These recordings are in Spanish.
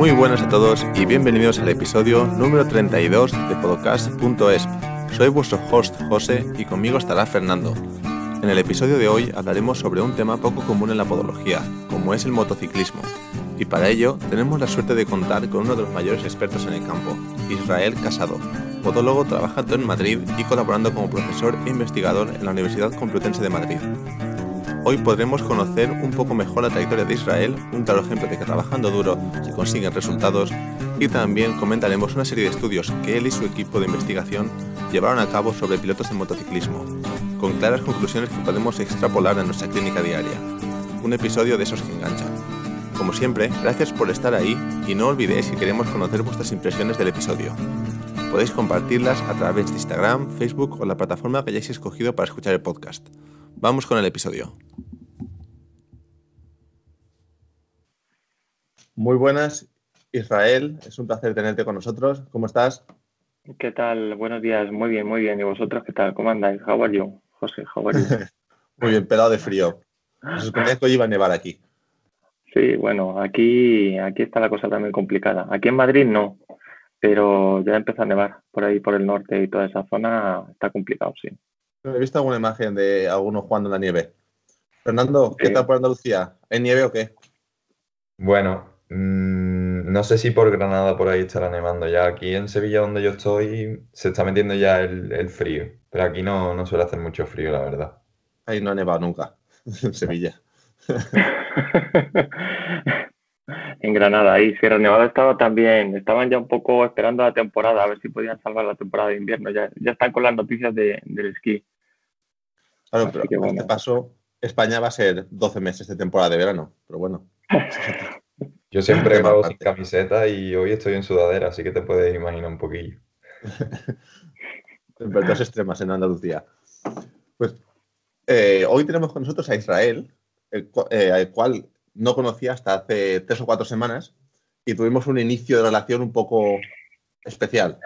Muy buenas a todos y bienvenidos al episodio número 32 de podcast.es. Soy vuestro host José y conmigo estará Fernando. En el episodio de hoy hablaremos sobre un tema poco común en la podología, como es el motociclismo. Y para ello tenemos la suerte de contar con uno de los mayores expertos en el campo, Israel Casado. Podólogo trabajando en Madrid y colaborando como profesor e investigador en la Universidad Complutense de Madrid. Hoy podremos conocer un poco mejor la trayectoria de Israel, un claro ejemplo de que trabajando duro se consiguen resultados, y también comentaremos una serie de estudios que él y su equipo de investigación llevaron a cabo sobre pilotos de motociclismo, con claras conclusiones que podemos extrapolar en nuestra clínica diaria. Un episodio de esos que enganchan. Como siempre, gracias por estar ahí y no olvidéis que queremos conocer vuestras impresiones del episodio. Podéis compartirlas a través de Instagram, Facebook o la plataforma que hayáis escogido para escuchar el podcast. Vamos con el episodio. Muy buenas, Israel. Es un placer tenerte con nosotros. ¿Cómo estás? ¿Qué tal? Buenos días. Muy bien, muy bien. ¿Y vosotros qué tal? ¿Cómo andáis? How are you? José, how are you? muy bien, pelado de frío. Se suponía que hoy iba a nevar aquí. Sí, bueno, aquí, aquí está la cosa también complicada. Aquí en Madrid no, pero ya empieza a nevar por ahí, por el norte y toda esa zona está complicado, sí. He visto alguna imagen de algunos jugando en la nieve. Fernando, ¿qué tal por Andalucía? ¿Hay nieve o qué? Bueno, mmm, no sé si por Granada por ahí estará nevando ya. Aquí en Sevilla, donde yo estoy, se está metiendo ya el, el frío. Pero aquí no, no suele hacer mucho frío, la verdad. Ahí no ha nevado nunca, en Sevilla. en Granada, ahí Sierra Nevada estaba también, estaban ya un poco esperando la temporada, a ver si podían salvar la temporada de invierno, ya, ya están con las noticias de, del esquí. Claro, pero que, bueno. este paso, España va a ser 12 meses de temporada de verano, pero bueno. Yo siempre hago sin camiseta y hoy estoy en sudadera, así que te puedes imaginar un poquillo. Temperaturas extremas en Andalucía. Pues eh, hoy tenemos con nosotros a Israel, el, eh, el cual no conocía hasta hace tres o cuatro semanas y tuvimos un inicio de relación un poco especial.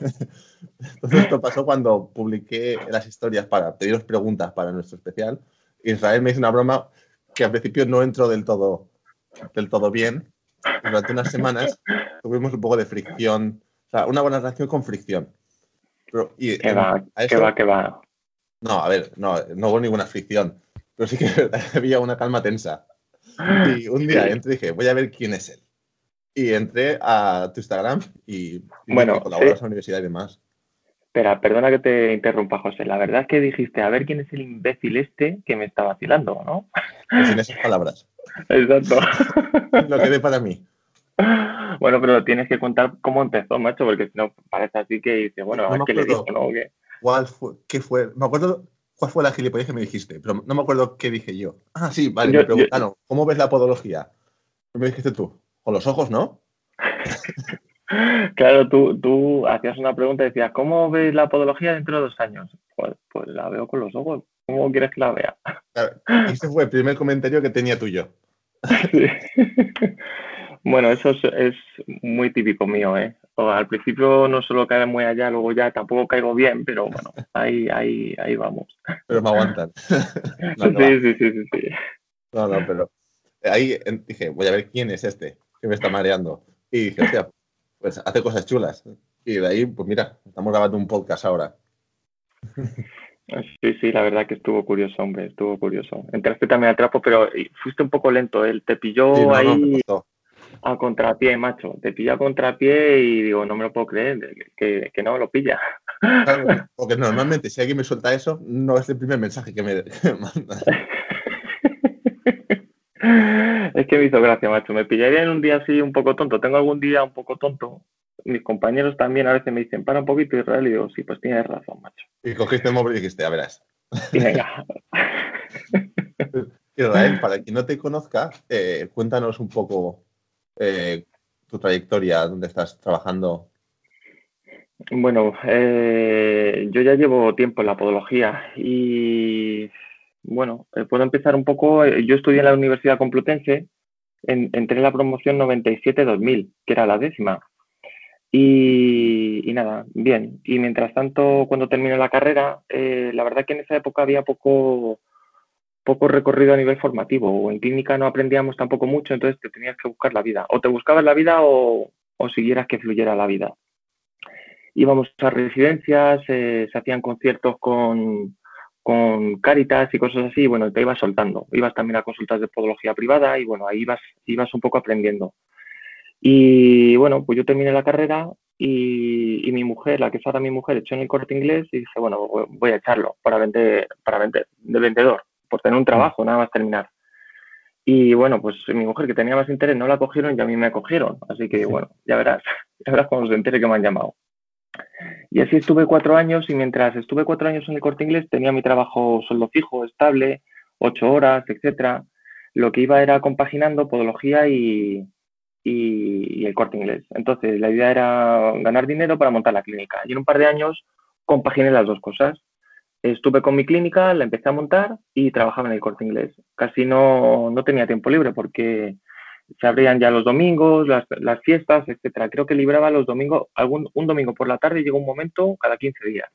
Entonces esto pasó cuando publiqué las historias para pediros preguntas para nuestro especial. Israel me hizo una broma que al principio no entró del todo, del todo bien. Durante unas semanas tuvimos un poco de fricción, o sea, una buena relación con fricción. Pero, y, ¿Qué, va, eso, ¿Qué va? ¿Qué va? No, a ver, no, no hubo ninguna fricción, pero sí que había una calma tensa. Y un día entré y dije, voy a ver quién es él. Y entré a tu Instagram y, y bueno, colaboras sí. a la universidad y demás. Espera, perdona que te interrumpa, José. La verdad es que dijiste, a ver quién es el imbécil este que me está vacilando, ¿no? Pues sin esas palabras. Exacto. Lo quedé para mí. Bueno, pero tienes que contar cómo empezó, macho, porque si no parece así que dice, bueno, No a ver qué le dijo, ¿no? ¿Cuál fue? ¿Qué fue? Me acuerdo cuál fue la gilipollez que me dijiste, pero no me acuerdo qué dije yo. Ah, sí, vale, Yo- me preguntaron, ¿cómo ves la podología? ¿Qué me dijiste tú? Con los ojos, ¿no? Claro, tú, tú hacías una pregunta y decías, ¿cómo ves la podología dentro de dos años? Pues, pues la veo con los ojos. ¿Cómo quieres que la vea? Claro, ese fue el primer comentario que tenía tuyo. Sí. Bueno, eso es, es muy típico mío, ¿eh? O al principio no suelo caer muy allá, luego ya tampoco caigo bien, pero bueno, ahí, ahí, ahí vamos. Pero me aguantan. No, no, va. Sí, sí, sí, sí, sí. no, no, pero ahí en- dije, voy a ver quién es este que me está mareando. Y dije, hostia, pues hace cosas chulas. Y de ahí, pues mira, estamos grabando un podcast ahora. Sí, sí, la verdad que estuvo curioso, hombre, estuvo curioso. Entraste también al trapo, pero fuiste un poco lento, él te pilló Sí, no, no, ahí a contrapié, macho. Te pilla a contrapié y digo, no me lo puedo creer, que, que no lo pilla. Claro, porque normalmente si alguien me suelta eso, no es el primer mensaje que me, que me manda. Es que me hizo gracia, macho. Me pillaría en un día así un poco tonto. Tengo algún día un poco tonto. Mis compañeros también a veces me dicen, para un poquito Israel, y digo, sí, pues tienes razón, macho. Y cogiste el móvil y dijiste, a verás. Y venga. Israel, para quien no te conozca, eh, cuéntanos un poco eh, tu trayectoria, dónde estás trabajando. Bueno, eh, yo ya llevo tiempo en la podología y bueno, eh, puedo empezar un poco. eh, Yo estudié en la Universidad Complutense, en- entré en la promoción 97-2000, que era la décima. Y, nada, bien. Y mientras tanto, cuando terminé la carrera, eh, la verdad que en esa época había poco, poco recorrido a nivel formativo, o en clínica no aprendíamos tampoco mucho, entonces te tenías que buscar la vida. O te buscabas la vida o, o siguieras que fluyera la vida. Íbamos a residencias, se hacían conciertos con, con Caritas y cosas así, y bueno, te ibas soltando. Ibas también a consultas de podología privada y bueno, ahí ibas, ibas un poco aprendiendo. Y bueno, pues yo terminé la carrera y, y, mi mujer, la que es ahora mi mujer, echó en el corte inglés y dije, bueno, voy a echarlo para vender, para vender, de vendedor, por tener un trabajo, nada más terminar. Y bueno, pues mi mujer que tenía más interés no la cogieron y a mí me acogieron. Así que bueno, ya verás, ya verás cuando se entere que me han llamado. Y así estuve cuatro años y mientras estuve cuatro años en el corte inglés tenía mi trabajo sueldo fijo, estable, ocho horas, etcétera. Lo que iba era compaginando podología y, y, y, el corte inglés. Entonces la idea era ganar dinero para montar la clínica. Y en un par de años compaginé las dos cosas estuve con mi clínica, la empecé a montar y trabajaba en el corte inglés. Casi no, no tenía tiempo libre porque se abrían ya los domingos, las, fiestas, etcétera. Creo que libraba los domingos, algún, un domingo por la tarde llegó un momento cada 15 días.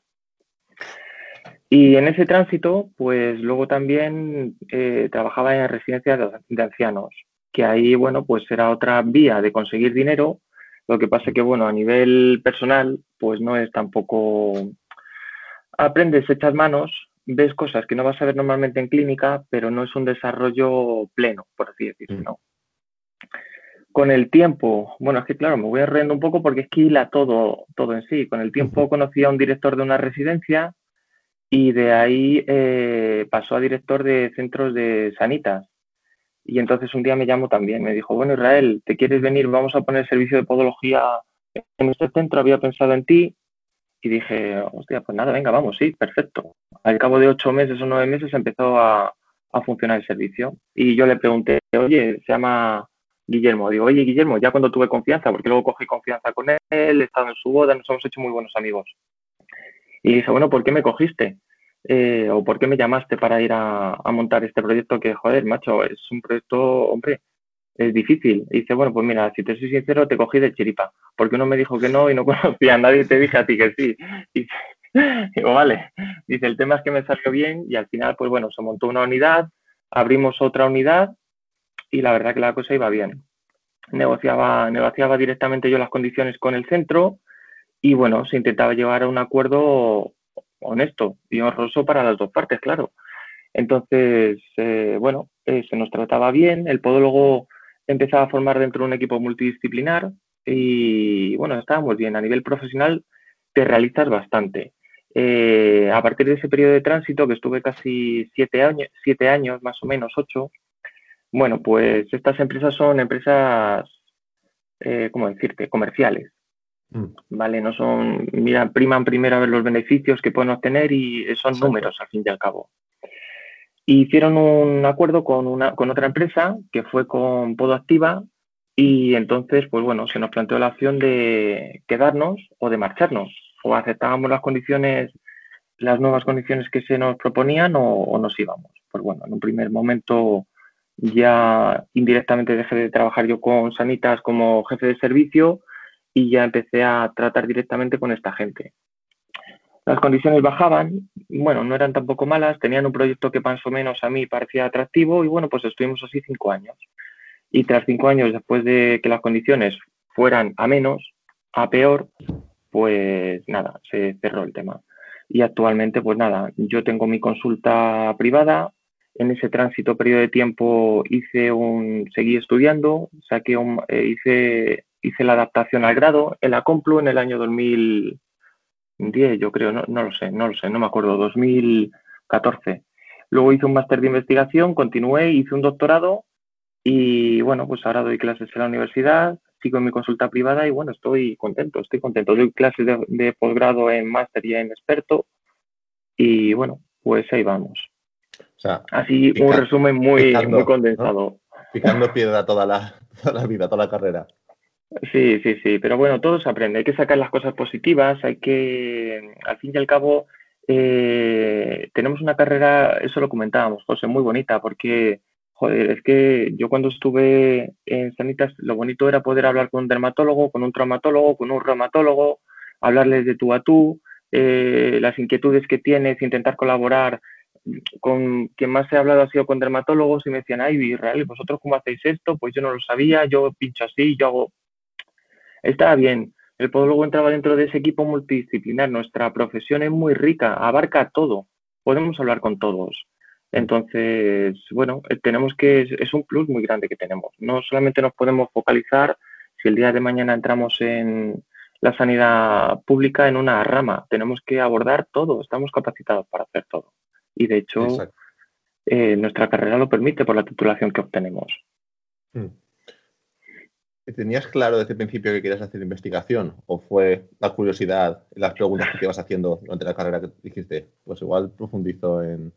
Y en ese tránsito, pues luego también eh, trabajaba en residencias de, ancianos, que ahí, bueno, pues era otra vía de conseguir dinero. Lo que pasa que, bueno, a nivel personal, pues no es tampoco aprendes, echas manos, ves cosas que no vas a ver normalmente en clínica, pero no es un desarrollo pleno, por así decirlo. Con el tiempo, bueno, es que claro, me voy riendo un poco porque es que hila todo, todo en sí. Con el tiempo conocí a un director de una residencia y de ahí eh, pasó a director de centros de sanitas. Y entonces un día me llamó también, me dijo, bueno Israel, ¿te quieres venir? Vamos a poner servicio de podología en este centro, había pensado en ti, y dije, hostia, pues nada, venga, vamos, sí, perfecto. Al cabo de ocho meses o nueve meses empezó a, a funcionar el servicio. Y yo le pregunté, oye, se llama Guillermo. Digo, oye, Guillermo, ya cuando tuve confianza, porque luego cogí confianza con él, he estado en su boda, nos hemos hecho muy buenos amigos. Y dije, bueno, ¿por qué me cogiste? Eh, ¿O por qué me llamaste para ir a, montar este proyecto que, joder, macho, es un proyecto, hombre, es difícil. Y dice, bueno, pues mira, si te soy sincero, te cogí de chiripa, porque uno me dijo que no y no conocía a nadie, te dije a ti que sí. Y digo, vale. Dice, el tema es que me salió bien y al final, pues bueno, se montó una unidad, abrimos otra unidad y la verdad que la cosa iba bien. Negociaba, negociaba directamente yo las condiciones con el centro y bueno, se intentaba llevar a un acuerdo honesto y honroso para las dos partes, claro. Entonces, eh, bueno, eh, se nos trataba bien, el podólogo empezaba a formar dentro de un equipo multidisciplinar y bueno, estábamos bien. A nivel profesional te realizas bastante. Eh, a partir de ese periodo de tránsito, que estuve casi siete años, siete años más o menos, ocho, bueno, pues estas empresas son empresas, eh, ¿cómo decirte?, comerciales. Mm. ¿Vale? No son, mira, priman primero a ver los beneficios que pueden obtener y son Exacto. números al fin y al cabo hicieron un acuerdo con, una, con otra empresa que fue con Podoactiva y entonces, pues bueno, se nos planteó la opción de quedarnos o de marcharnos. O aceptábamos las condiciones, las nuevas condiciones que se nos proponían o, o nos íbamos. Pues bueno, en un primer momento ya indirectamente dejé de trabajar yo con Sanitas como jefe de servicio y ya empecé a tratar directamente con esta gente. Las condiciones bajaban, bueno, no eran tampoco malas, tenían un proyecto que más o menos a mí parecía atractivo y bueno, pues estuvimos así cinco años. Y tras cinco años, después de que las condiciones fueran a menos, a peor, pues nada, se cerró el tema. Y actualmente, pues nada, yo tengo mi consulta privada. En ese tránsito periodo de tiempo hice un, seguí estudiando, saqué un, eh, hice, hice la adaptación al grado en la en el año 2000, 10, yo creo, no, no lo sé, no lo sé, no me acuerdo, 2014. Luego hice un máster de investigación, continué, hice un doctorado y bueno, pues ahora doy clases en la universidad, sigo en mi consulta privada y bueno, estoy contento, estoy contento. Doy clases de, de posgrado en máster y en experto y bueno, pues ahí vamos. Sea, Así pica, un resumen muy, picando, muy condensado. ¿no? Picando piedra toda la, toda la vida, toda la carrera. Sí, sí, sí, pero bueno, todo se aprende, hay que sacar las cosas positivas, hay que, al fin y al cabo, eh, tenemos una carrera, eso lo comentábamos, José, muy bonita, porque, joder, es que yo cuando estuve en Sanitas, lo bonito era poder hablar con un dermatólogo, con un traumatólogo, con un reumatólogo, hablarles de tú a tú, eh, las inquietudes que tienes, intentar colaborar con quien más he hablado ha sido con dermatólogos y me decían, ay, Israel, ¿vosotros cómo hacéis esto? Pues yo no lo sabía, yo pincho así, yo hago... Estaba bien. El podólogo entraba dentro de ese equipo multidisciplinar. Nuestra profesión es muy rica, abarca todo. Podemos hablar con todos. Entonces, bueno, eh, tenemos que, es un plus muy grande que tenemos. No solamente nos podemos focalizar si el día de mañana entramos en la sanidad pública en una rama, tenemos que abordar todo, estamos capacitados para hacer todo. Y de hecho, eh, nuestra carrera lo permite por la titulación que obtenemos. Hmm. ¿Tenías claro desde el principio que querías hacer investigación? ¿O fue la curiosidad, las preguntas que te ibas haciendo durante la carrera que dijiste? Pues igual profundizo en,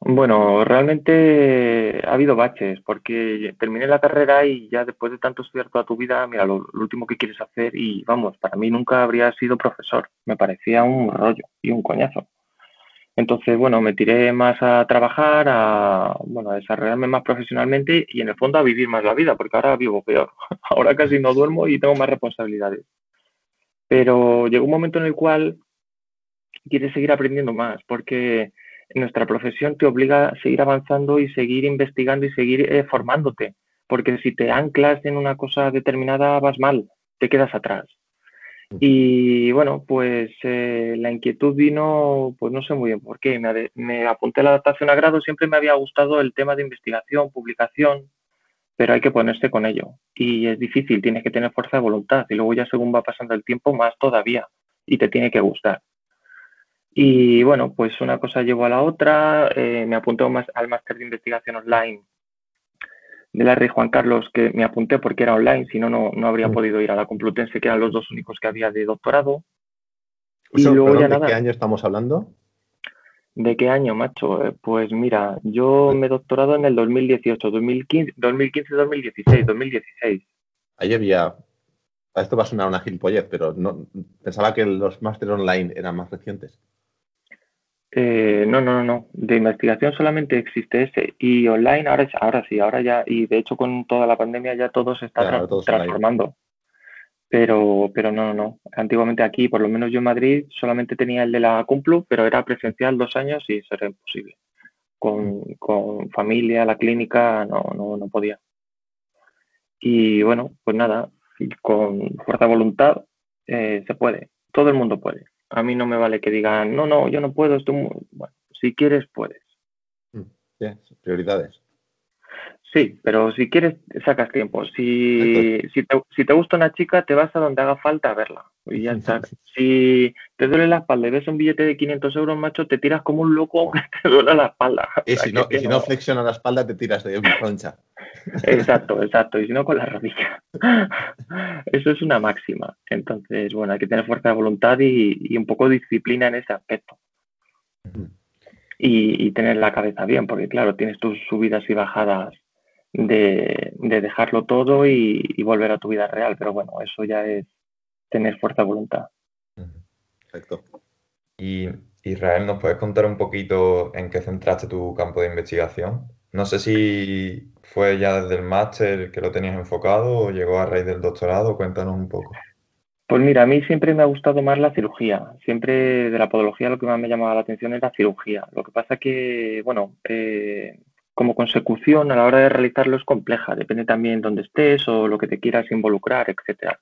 bueno, realmente ha habido baches, porque terminé la carrera y ya después de tanto estudiar toda tu vida, mira, lo, último que quieres hacer y vamos, para mí nunca habría sido profesor, me parecía un rollo y un coñazo. Entonces, bueno, me tiré más a trabajar, a, bueno, a desarrollarme más profesionalmente y en el fondo a vivir más la vida, porque ahora vivo peor. Ahora casi no duermo y tengo más responsabilidades. Pero llegó un momento en el cual quieres seguir aprendiendo más, porque nuestra profesión te obliga a seguir avanzando y seguir investigando y seguir eh, formándote, porque si te anclas en una cosa determinada vas mal, te quedas atrás. Y bueno, pues eh, la inquietud vino, pues no sé muy bien por qué, me, me, apunté a la adaptación a grado, siempre me había gustado el tema de investigación, publicación, pero hay que ponerse con ello. Y es difícil, tienes que tener fuerza de voluntad y luego ya según va pasando el tiempo, más todavía, y te tiene que gustar. Y bueno, pues una cosa llevó a la otra, eh, me apunté más al máster de investigación online de la Rey Juan Carlos, que me apunté porque era online, si no, no habría podido ir a la Complutense, que eran los dos únicos que había de doctorado. y luego ya ¿De qué año estamos hablando? ¿De qué año, macho? Eh, pues mira, yo me he doctorado en el 2018, 2015, 2015, 2016, 2016. Ahí había. Esto va a sonar una gilipollez, pero no, pensaba que los másteres online eran más recientes. Eh, no, no, no, de investigación solamente existe ese y online ahora, ahora sí, ahora ya, y de hecho con toda la pandemia ya todo se está transformando. Pero, pero no, no, no. Antiguamente aquí, por lo menos yo en Madrid, solamente tenía el de la Cumplu, pero era presencial dos años y eso era imposible. Con, con familia, la clínica, no, no, no podía. Y bueno, pues nada, con fuerza de voluntad eh, se puede, todo el mundo puede. A mí no me vale que digan, no, no, yo no puedo, estoy muy... Bueno, si quieres, puedes. Mm, prioridades. Sí, pero si quieres, sacas tiempo. Si, si, te, si te gusta una chica, te vas a donde haga falta a verla. Y ya está. Si te duele la espalda y ves un billete de 500 euros, macho, te tiras como un loco aunque te duele la espalda. Y si, no, y si no flexiona la espalda, te tiras de concha. Exacto, exacto. Y si no, con la rodilla. Eso es una máxima. Entonces, bueno, hay que tener fuerza de voluntad y, un poco de disciplina en ese aspecto. Y, tener la cabeza bien, porque claro, tienes tus subidas y bajadas de, dejarlo todo y, volver a tu vida real. Pero bueno, eso ya es tener fuerza de voluntad. Perfecto. Y Israel, ¿nos puedes contar un poquito en qué centraste tu campo de investigación? No sé si fue ya desde el máster que lo tenías enfocado o llegó a raíz del doctorado. Cuéntanos un poco. Pues mira, a mí siempre me ha gustado más la cirugía. Siempre de la podología lo que más me llamaba la atención es la cirugía. Lo que pasa que, bueno, eh, como consecución a la hora de realizarlo es compleja. Depende también dónde estés o lo que te quieras involucrar, etcétera.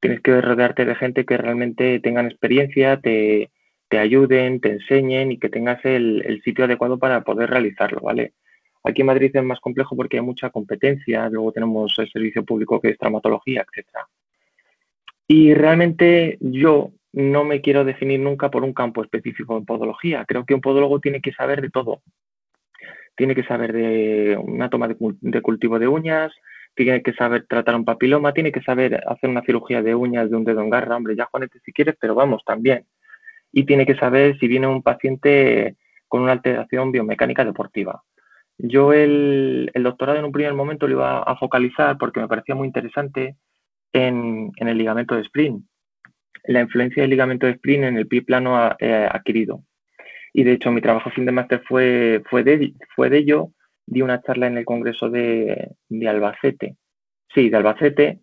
Tienes que rodearte de gente que realmente tengan experiencia, te, ayuden, te enseñen y que tengas el, el sitio adecuado para poder realizarlo, ¿vale? Aquí en Madrid es más complejo porque hay mucha competencia, luego tenemos el servicio público que es traumatología, etc. Y realmente yo no me quiero definir nunca por un campo específico en podología. Creo que un podólogo tiene que saber de todo. Tiene que saber de una toma de, cultivo de uñas, tiene que saber tratar un papiloma, tiene que saber hacer una cirugía de uñas de un dedo en garra, hombre, ya Juanete si quieres, pero vamos, también. Y tiene que saber si viene un paciente con una alteración biomecánica deportiva. Yo el, doctorado en un primer momento lo iba a focalizar porque me parecía muy interesante en, el ligamento de sprint, la influencia del ligamento de sprint en el pie plano eh, adquirido. Y de hecho mi trabajo fin de máster fue, fue, de, fue de ello, di una charla en el Congreso de, de Albacete. Sí, de Albacete,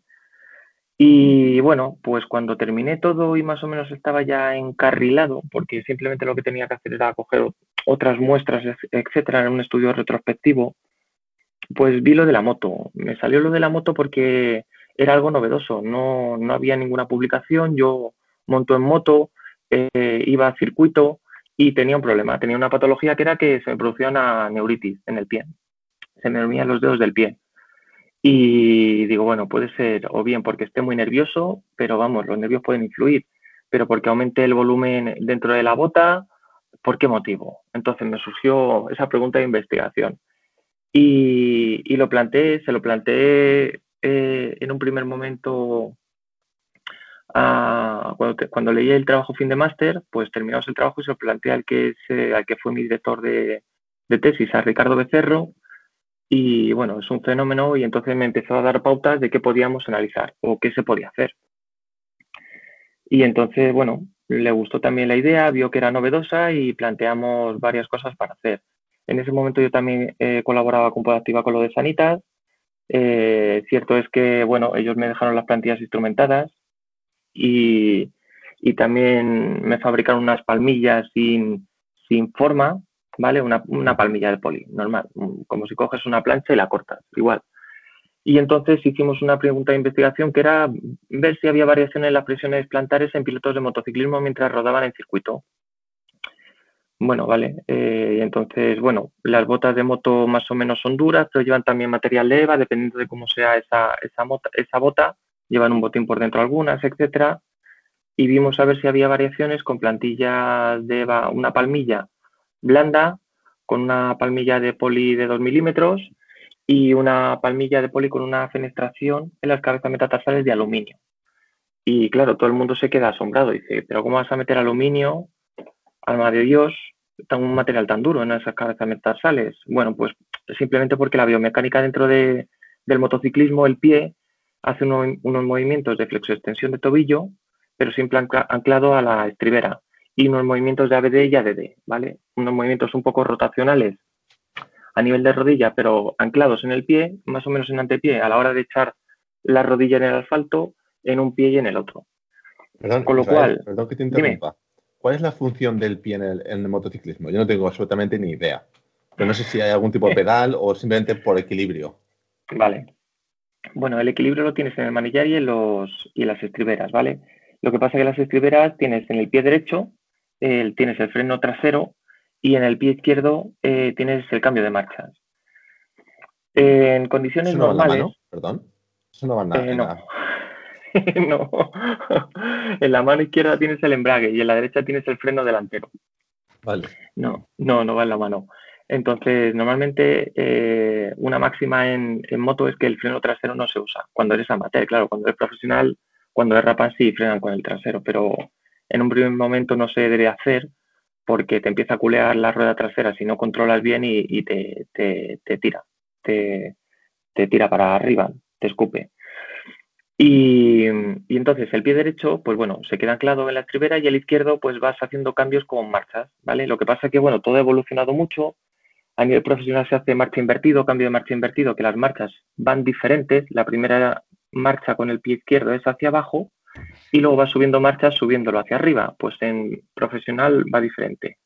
y bueno, pues cuando terminé todo y más o menos estaba ya encarrilado, porque simplemente lo que tenía que hacer era coger otras muestras, etcétera, en un estudio retrospectivo, pues vi lo de la moto. Me salió lo de la moto porque era algo novedoso, no, no había ninguna publicación, yo monto en moto, eh, iba a circuito y tenía un problema, tenía una patología que era que se me producía una neuritis en el pie, se me dormían los dedos del pie. Y digo, bueno, puede ser o bien porque esté muy nervioso, pero vamos, los nervios pueden influir, pero porque aumente el volumen dentro de la bota, ¿por qué motivo? Entonces me surgió esa pregunta de investigación. Y, lo planteé, se lo planteé eh, en un primer momento cuando, leí el trabajo fin de máster, pues terminamos el trabajo y se lo planteé al que, al que fue mi director de, de, tesis, a Ricardo Becerro, y bueno, es un fenómeno y entonces me empezó a dar pautas de qué podíamos analizar o qué se podía hacer. Y entonces, bueno, le gustó también la idea, vio que era novedosa y planteamos varias cosas para hacer. En ese momento yo también eh, colaboraba con Podactiva con lo de Sanitas. Eh, cierto es que, bueno, ellos me dejaron las plantillas instrumentadas y, también me fabricaron unas palmillas sin, sin forma, ¿vale? Una, una, palmilla de poli, normal, como si coges una plancha y la cortas, igual. Y entonces hicimos una pregunta de investigación que era ver si había variaciones en las presiones plantares en pilotos de motociclismo mientras rodaban en circuito. Bueno, vale. Eh, entonces, bueno, las botas de moto más o menos son duras, pero llevan también material de EVA, dependiendo de cómo sea esa, esa, esa bota. Llevan un botín por dentro algunas, etcétera. Y vimos a ver si había variaciones con plantillas de una palmilla blanda, con una palmilla de poli de 2 milímetros y una palmilla de poli con una fenestración en las cabezas metatarsales de aluminio. Y claro, todo el mundo se queda asombrado. Dice, pero ¿cómo vas a meter aluminio, alma de Dios, un material tan duro en esas cabezas metatarsales? Bueno, pues simplemente porque la biomecánica dentro de, del motociclismo, el pie, hace unos movimientos de flexoextensión de tobillo, pero siempre anclado a la estribera, y unos movimientos de ABD y ADD, ¿vale? Unos movimientos un poco rotacionales a nivel de rodilla, pero anclados en el pie, más o menos en antepié, a la hora de echar la rodilla en el asfalto, en un pie y en el otro. Perdón, Con lo cual, perdón que te interrumpa. ¿Cuál es la función del pie en el, motociclismo? Yo no tengo absolutamente ni idea. Pero no sé si hay algún tipo de pedal o simplemente por equilibrio. Vale. Bueno, el equilibrio lo tienes en el manillar y en, los, y en las estriberas, ¿vale? Lo que pasa es que las estriberas tienes en el pie derecho, tienes el freno trasero y en el pie izquierdo eh, tienes el cambio de marchas. en condiciones normales. mano? Perdón. Eso no va nada. Eh, no. no. en la mano izquierda tienes el embrague y en la derecha tienes el freno delantero. Vale. No, no, no va en la mano. Entonces, normalmente eh, una máxima en, moto es que el freno trasero no se usa. Cuando eres amateur, claro, cuando eres profesional, cuando es rapan sí frenan con el trasero, pero en un primer momento no se debe hacer porque te empieza a culear la rueda trasera si no controlas bien y, te, tira, te, tira para arriba, te escupe. Y, entonces el pie derecho, pues bueno, se queda anclado en la estribera y el izquierdo, pues vas haciendo cambios con marchas, ¿vale? Lo que pasa es que, bueno, todo ha evolucionado mucho. A nivel profesional se hace marcha invertido, cambio de marcha invertido, que las marchas van diferentes. La primera marcha con el pie izquierdo es hacia abajo y luego va subiendo marchas subiéndolo hacia arriba. Pues en profesional va diferente.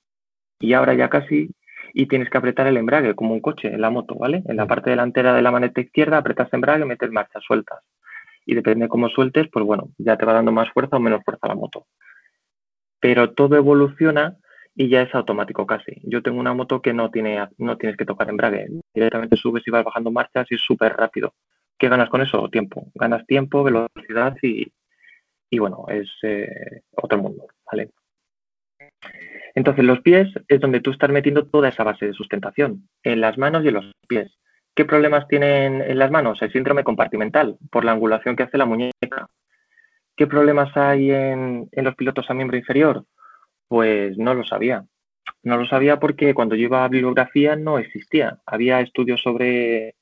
Y ahora ya casi, y tienes que apretar el embrague como un coche en la moto, ¿vale? En la parte delantera de la maneta izquierda apretas embrague, metes marchas sueltas. Y depende de cómo sueltes, pues bueno, ya te va dando más fuerza o menos fuerza la moto. Pero todo evoluciona y ya es automático casi. Yo tengo una moto que no, tiene, no tienes que tocar embrague. Directamente subes y vas bajando marchas y es súper rápido. ¿Qué ganas con eso? Tiempo. Ganas tiempo, velocidad y, y bueno, es eh, otro mundo, ¿vale? Entonces, los pies es donde tú estás metiendo toda esa base de sustentación, en las manos y en los pies. ¿Qué problemas tienen en las manos? El síndrome compartimental, por la angulación que hace la muñeca. ¿Qué problemas hay en, en los pilotos a miembro inferior? Pues no lo sabía. No lo sabía porque cuando yo iba a bibliografía no existía. Había estudios sobre,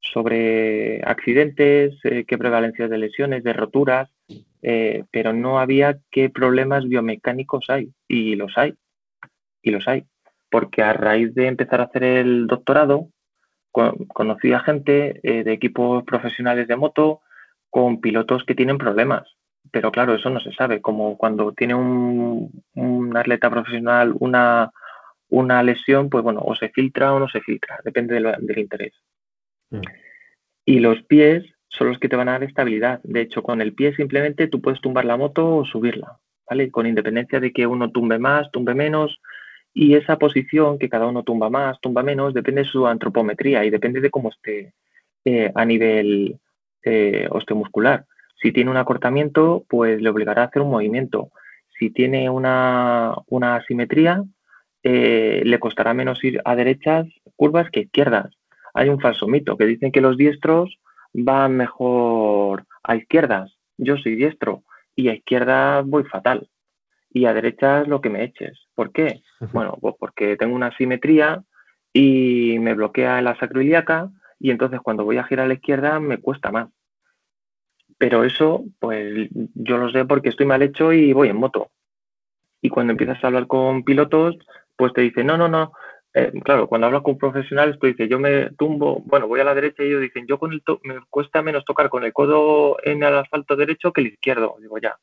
sobre accidentes, eh, qué prevalencia de lesiones, de roturas, eh, pero no había qué problemas biomecánicos hay, y los hay, y los hay, porque a raíz de empezar a hacer el doctorado, conocí a gente eh, de equipos profesionales de moto con pilotos que tienen problemas, pero claro, eso no se sabe, como cuando tiene un, un atleta profesional una, una lesión, pues bueno, o se filtra o no se filtra, depende del interés. Mm. Y los pies son los que te van a dar estabilidad. De hecho, con el pie simplemente tú puedes tumbar la moto o subirla, ¿vale? Con independencia de que uno tumbe más, tumbe menos. Y esa posición, que cada uno tumba más, tumba menos, depende de su antropometría y depende de cómo esté eh, a nivel eh, osteomuscular. Si tiene un acortamiento, pues le obligará a hacer un movimiento. Si tiene una, una asimetría, eh, le costará menos ir a derechas curvas que izquierdas. Hay un falso mito que dicen que los diestros van mejor a izquierdas. Yo soy diestro y a izquierda voy fatal. Y a derechas lo que me eches. ¿Por qué? Bueno, pues porque tengo una asimetría y me bloquea la sacroiliaca y entonces cuando voy a girar a la izquierda me cuesta más. Pero eso, pues yo lo sé porque estoy mal hecho y voy en moto. Y cuando empiezas a hablar con pilotos, pues te dicen, no, no, no, eh, claro, cuando hablas con profesionales, tú dices, yo me tumbo, bueno, voy a la derecha y ellos dicen, yo con el me cuesta menos tocar con el codo en el asfalto derecho que el izquierdo. Digo, ya.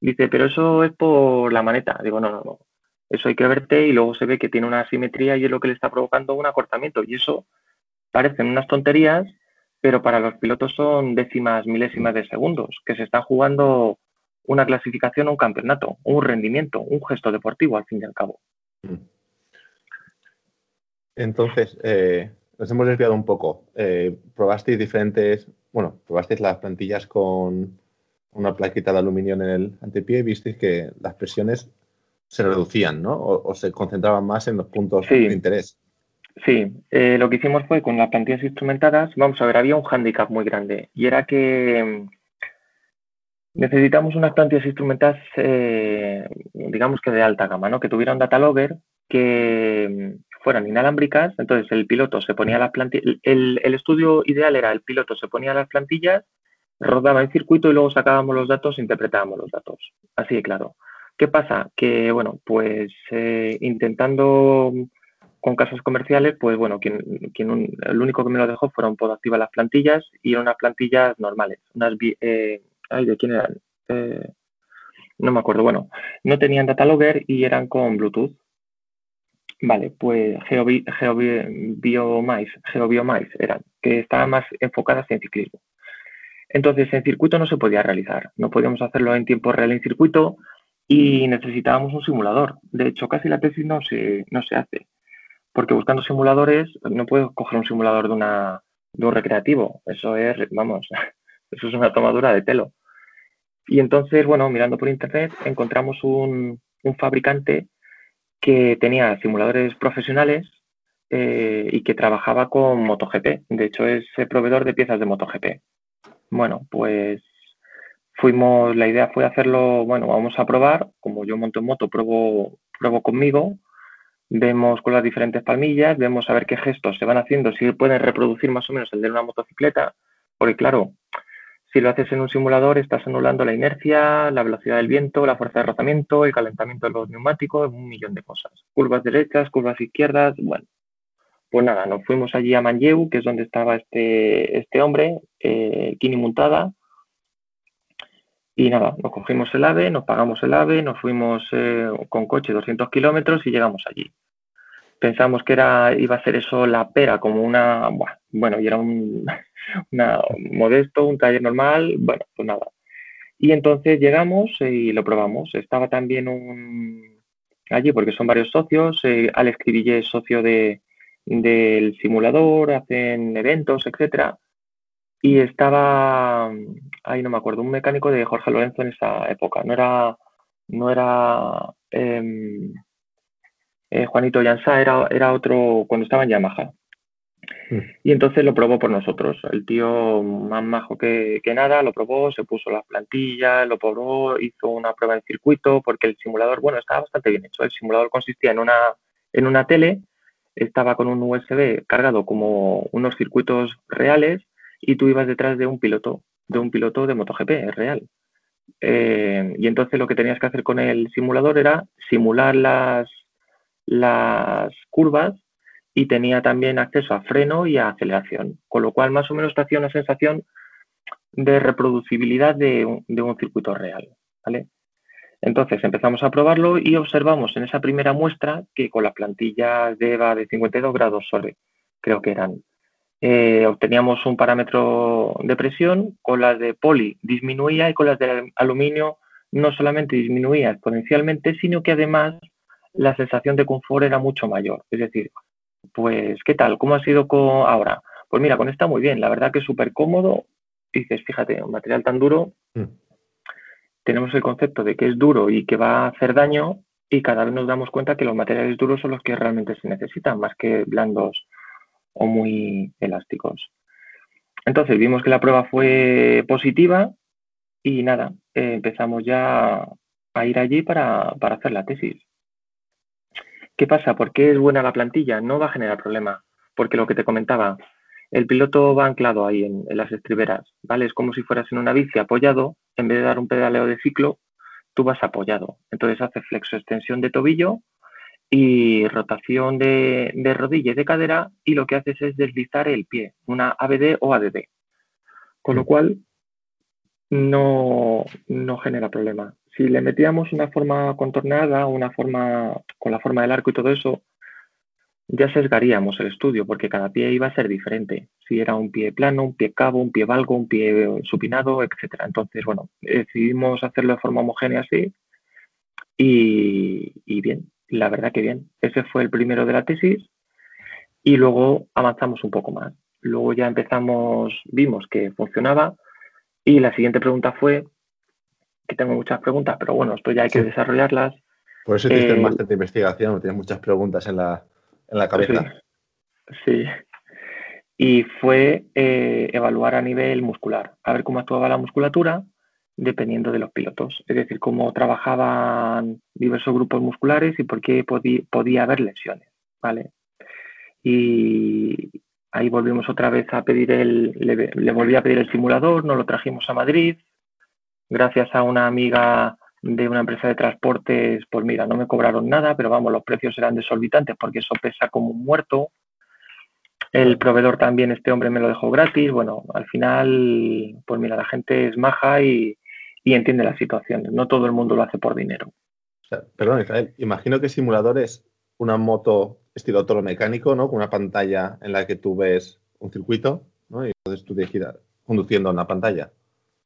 Dice, pero eso es por la maneta. Digo, no, no, no. Eso hay que verte y luego se ve que tiene una asimetría y es lo que le está provocando un acortamiento. Y eso parecen unas tonterías, pero para los pilotos son décimas, milésimas de segundos, que se están jugando una clasificación un campeonato, un rendimiento, un gesto deportivo al fin y al cabo. Mm. Entonces, eh, nos hemos desviado un poco. Eh, probasteis diferentes, bueno, probasteis las plantillas con una plaquita de aluminio en el antepié y visteis que las presiones se reducían, ¿no? O, se concentraban más en los puntos de interés. Sí, eh, lo que hicimos fue con las plantillas instrumentadas, vamos a ver, había un hándicap muy grande y era que mm, necesitamos unas plantillas instrumentadas, digamos que de alta gama, ¿no? Que tuvieran data logger, que, mm, fueran inalámbricas, entonces el piloto se ponía las plantillas, el, estudio ideal era el piloto se ponía las plantillas, rodaba en circuito y luego sacábamos los datos, interpretábamos los datos. Así de claro. ¿Qué pasa? Que, bueno, pues eh, intentando con casas comerciales, pues bueno, quien, quien el único que me lo dejó fueron activar las plantillas y eran unas plantillas normales. Unas, eh, ay, ¿de quién eran? Eh, no me acuerdo. Bueno, no tenían data logger y eran con Bluetooth. Vale, pues GeoBiomice, GeoBiomice eran, que estaban más enfocadas en ciclismo. Entonces, en circuito no se podía realizar, no podíamos hacerlo en tiempo real en circuito y necesitábamos un simulador. De hecho, casi la tesis no se, no se hace, porque buscando simuladores no puedes coger un simulador de, una, de un recreativo, eso es, vamos, eso es una tomadura de pelo. Y entonces, bueno, mirando por internet encontramos un, un fabricante que tenía simuladores profesionales eh, y que trabajaba con MotoGP. De hecho, es el proveedor de piezas de MotoGP. Bueno, pues fuimos, la idea fue hacerlo, bueno, vamos a probar, como yo monto en moto, pruebo, pruebo conmigo, vemos con las diferentes palmillas, vemos a ver qué gestos se van haciendo, si pueden reproducir más o menos el de una motocicleta, porque claro, si lo haces en un simulador, estás anulando la inercia, la velocidad del viento, la fuerza de rozamiento, el calentamiento de los neumáticos, un millón de cosas. Curvas derechas, curvas izquierdas, bueno. Pues nada, nos fuimos allí a Manlleu, que es donde estaba este, este hombre, eh, Kini Montada. Y nada, nos cogimos el AVE, nos pagamos el AVE, nos fuimos eh, con coche 200 kilómetros y llegamos allí. Pensamos que era, iba a ser eso la pera, como una, bueno, y era un, una, modesto, un taller normal, bueno, pues nada. Y entonces llegamos y lo probamos. Estaba también un allí, porque son varios socios, eh, Alex Cribille es socio de, del simulador, hacen eventos, etcétera. Y estaba, ahí no me acuerdo, un mecánico de Jorge Lorenzo en esa época. No era, no era em, eh, Juanito Yansá, era, era otro cuando estaba en Yamaha. Mm. Y entonces lo probó por nosotros. El tío más majo que, nada, lo probó, se puso las plantillas, lo probó, hizo una prueba en circuito, porque el simulador, bueno, estaba bastante bien hecho. El simulador consistía en una, en una tele, estaba con un USB cargado como unos circuitos reales y tú ibas detrás de un piloto, de un piloto de MotoGP real. Eh, y entonces lo que tenías que hacer con el simulador era simular las, las curvas y tenía también acceso a freno y a aceleración, con lo cual más o menos te hacía una sensación de reproducibilidad de un, circuito real. ¿vale? Entonces empezamos a probarlo y observamos en esa primera muestra que con las plantillas de EVA de 52 grados sobre, creo que eran, eh, obteníamos un parámetro de presión, con las de poli disminuía y con las de aluminio no solamente disminuía exponencialmente, sino que además la sensación de confort era mucho mayor. Es decir, pues, ¿qué tal? ¿Cómo ha sido con ahora? Pues mira, con esta muy bien, la verdad que es súper cómodo. Dices, fíjate, un material tan duro, mm. tenemos el concepto de que es duro y que va a hacer daño y cada vez nos damos cuenta que los materiales duros son los que realmente se necesitan, más que blandos o muy elásticos. Entonces vimos que la prueba fue positiva y nada, eh, empezamos ya a ir allí para, hacer la tesis. ¿Qué pasa? ¿Por qué es buena la plantilla? No va a generar problema, porque lo que te comentaba, el piloto va anclado ahí en, en, las estriberas, ¿vale? Es como si fueras en una bici apoyado, en vez de dar un pedaleo de ciclo, tú vas apoyado. Entonces hace flexo extensión de tobillo y rotación de, rodilla y de cadera y lo que haces es deslizar el pie, una ABD o ADD. Con lo mm. cual no, no genera problema. Si le metíamos una forma contornada, una forma con la forma del arco y todo eso, ya sesgaríamos el estudio porque cada pie iba a ser diferente. Si era un pie plano, un pie cabo, un pie valgo, un pie supinado, etcétera. Entonces, bueno, decidimos hacerlo de forma homogénea así y, y bien, la verdad que bien. Ese fue el primero de la tesis y luego avanzamos un poco más. Luego ya empezamos, vimos que funcionaba y la siguiente pregunta fue, que tengo muchas preguntas, pero bueno, esto ya hay que desarrollarlas. Por eso el eh, máster de investigación, tienes muchas preguntas en la, en la cabeza. Sí. Y fue eh, evaluar a nivel muscular, a ver cómo actuaba la musculatura dependiendo de los pilotos, es decir, cómo trabajaban diversos grupos musculares y por qué podía, haber lesiones, ¿vale? Y ahí volvimos otra vez a pedir el, le, volví a pedir el simulador, nos lo trajimos a Madrid, gracias a una amiga de una empresa de transportes, pues mira, no me cobraron nada, pero vamos, los precios eran desorbitantes porque eso pesa como un muerto. El proveedor también, este hombre me lo dejó gratis. Bueno, al final, pues mira, la gente es maja y, y entiende las situaciones. No todo el mundo lo hace por dinero. perdón, Israel, imagino que simulador es una moto estilo toro mecánico, ¿no? Con una pantalla en la que tú ves un circuito, ¿no? Y entonces tú tienes conduciendo en la pantalla.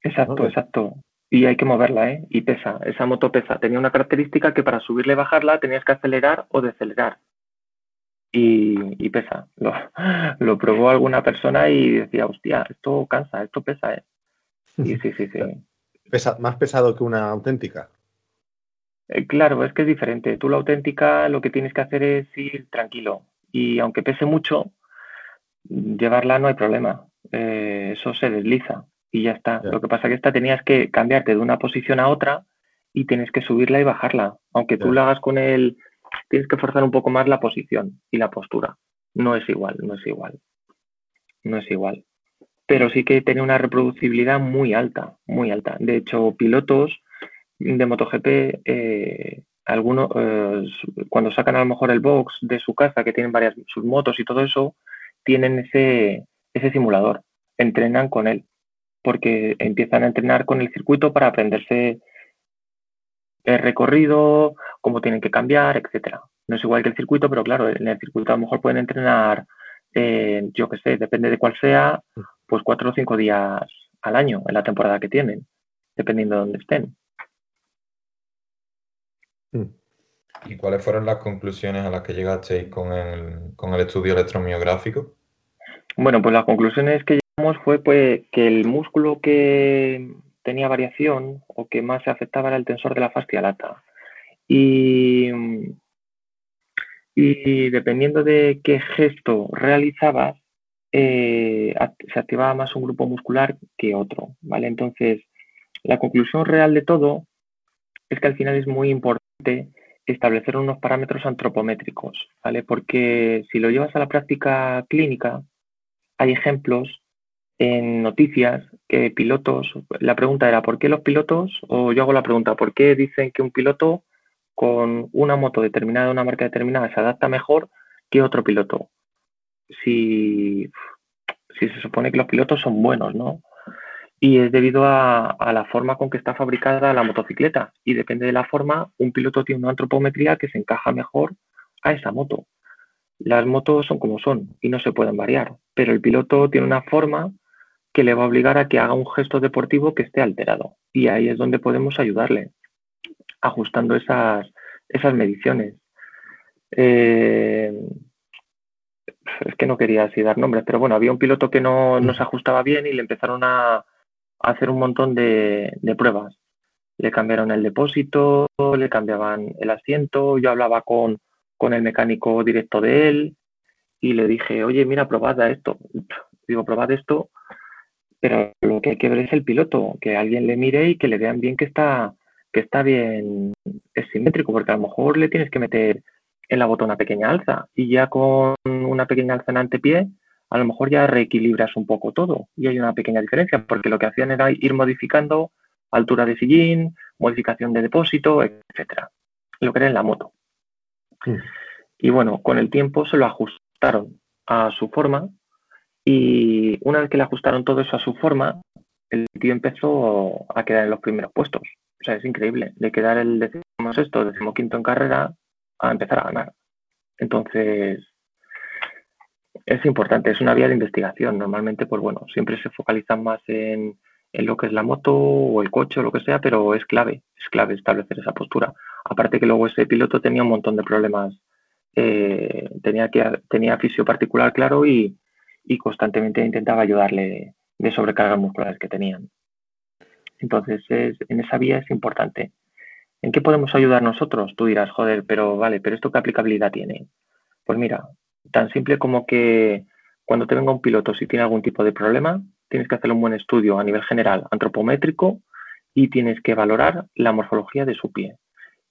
Exacto, exacto. Y hay que moverla, ¿eh? Y pesa, esa moto pesa. Tenía una característica que para subirla y bajarla tenías que acelerar o decelerar. Y, pesa. Lo, lo, probó alguna persona y decía, hostia, esto cansa, esto pesa, ¿eh? Y sí, sí, sí más pesado que una auténtica. Eh, claro, es que es diferente. Tú la auténtica lo que tienes que hacer es ir tranquilo. Y aunque pese mucho, llevarla no hay problema. Eh, eso se desliza y ya está. Lo que pasa es que esta tenías que cambiarte de una posición a otra y tienes que subirla y bajarla. Aunque tú la hagas con el... Tienes que forzar un poco más la posición y la postura. No es igual, no es igual. No es igual pero sí que tiene una reproducibilidad muy alta, muy alta. De hecho, pilotos de MotoGP, eh, algunos, eh, cuando sacan a lo mejor el box de su casa, que tienen varias sus motos y todo eso, tienen ese, ese simulador, entrenan con él, porque empiezan a entrenar con el circuito para aprenderse el recorrido, cómo tienen que cambiar, etcétera. No es igual que el circuito, pero claro, en el circuito a lo mejor pueden entrenar, eh, yo qué sé, depende de cuál sea, pues cuatro o cinco días al año en la temporada que tienen, dependiendo de dónde estén. Hmm. ¿Y cuáles fueron las conclusiones a las que llegasteis con el, con el estudio electromiográfico? Bueno, pues las conclusiones que llegamos fue pues, que el músculo que tenía variación o que más se afectaba era el tensor de la fascia lata. Y, y dependiendo de qué gesto realizabas, eh, se activaba más un grupo muscular que otro, ¿vale? Entonces, la conclusión real de todo es que al final es muy importante establecer unos parámetros antropométricos, ¿vale? Porque si lo llevas a la práctica clínica, hay ejemplos en noticias que pilotos, la pregunta era, ¿por qué los pilotos? O yo hago la pregunta, ¿por qué dicen que un piloto con una moto determinada, una marca determinada, se adapta mejor que otro piloto? Si, si se supone que los pilotos son buenos, ¿no? y es debido a, la forma con que está fabricada la motocicleta. Y depende de la forma, un piloto tiene una antropometría que se encaja mejor a esa moto. Las motos son como son y no se pueden variar, pero el piloto tiene una forma que le va a obligar a que haga un gesto deportivo que esté alterado. Y ahí es donde podemos ayudarle, ajustando esas, esas mediciones. Eh, es que no quería así dar nombres, pero bueno, había un piloto que no, no se ajustaba bien y le empezaron a, hacer un montón de, pruebas. Le cambiaron el depósito, le cambiaban el asiento, yo hablaba con, con el mecánico directo de él y le dije, oye, mira, probad esto. Digo, probad esto, pero lo que hay que ver es el piloto, que alguien le mire y que le vean bien que está, que está bien, es simétrico, porque a lo mejor le tienes que meter en la bota una pequeña alza. Y ya con una pequeña alza en antepié a lo mejor ya reequilibras un poco todo. Y hay una pequeña diferencia, porque lo que hacían era ir modificando altura de sillín, modificación de depósito, etcétera, lo que era en la moto. Y bueno, con el tiempo se lo ajustaron a su forma y una vez que le ajustaron todo eso a su forma, el tío empezó a quedar en los primeros puestos. O sea, es increíble, de quedar el decimo sexto, decimo quinto en carrera a empezar a ganar. Entonces, es importante, es una vía de investigación. Normalmente, pues bueno, siempre se focalizan más en, lo que es la moto o el coche o lo que sea, pero es clave, es clave establecer esa postura. Aparte que luego ese piloto tenía un montón de problemas, eh, tenía, que, tenía fisio particular, claro, y, constantemente intentaba ayudarle de sobrecargas musculares que tenían. Entonces, en esa vía es importante. ¿En qué podemos ayudar nosotros? Tú dirás, joder, pero vale, pero ¿esto qué aplicabilidad tiene? Pues mira, Tan simple como que cuando te venga un piloto, si tiene algún tipo de problema, tienes que hacer un buen estudio a nivel general antropométrico y tienes que valorar la morfología de su pie.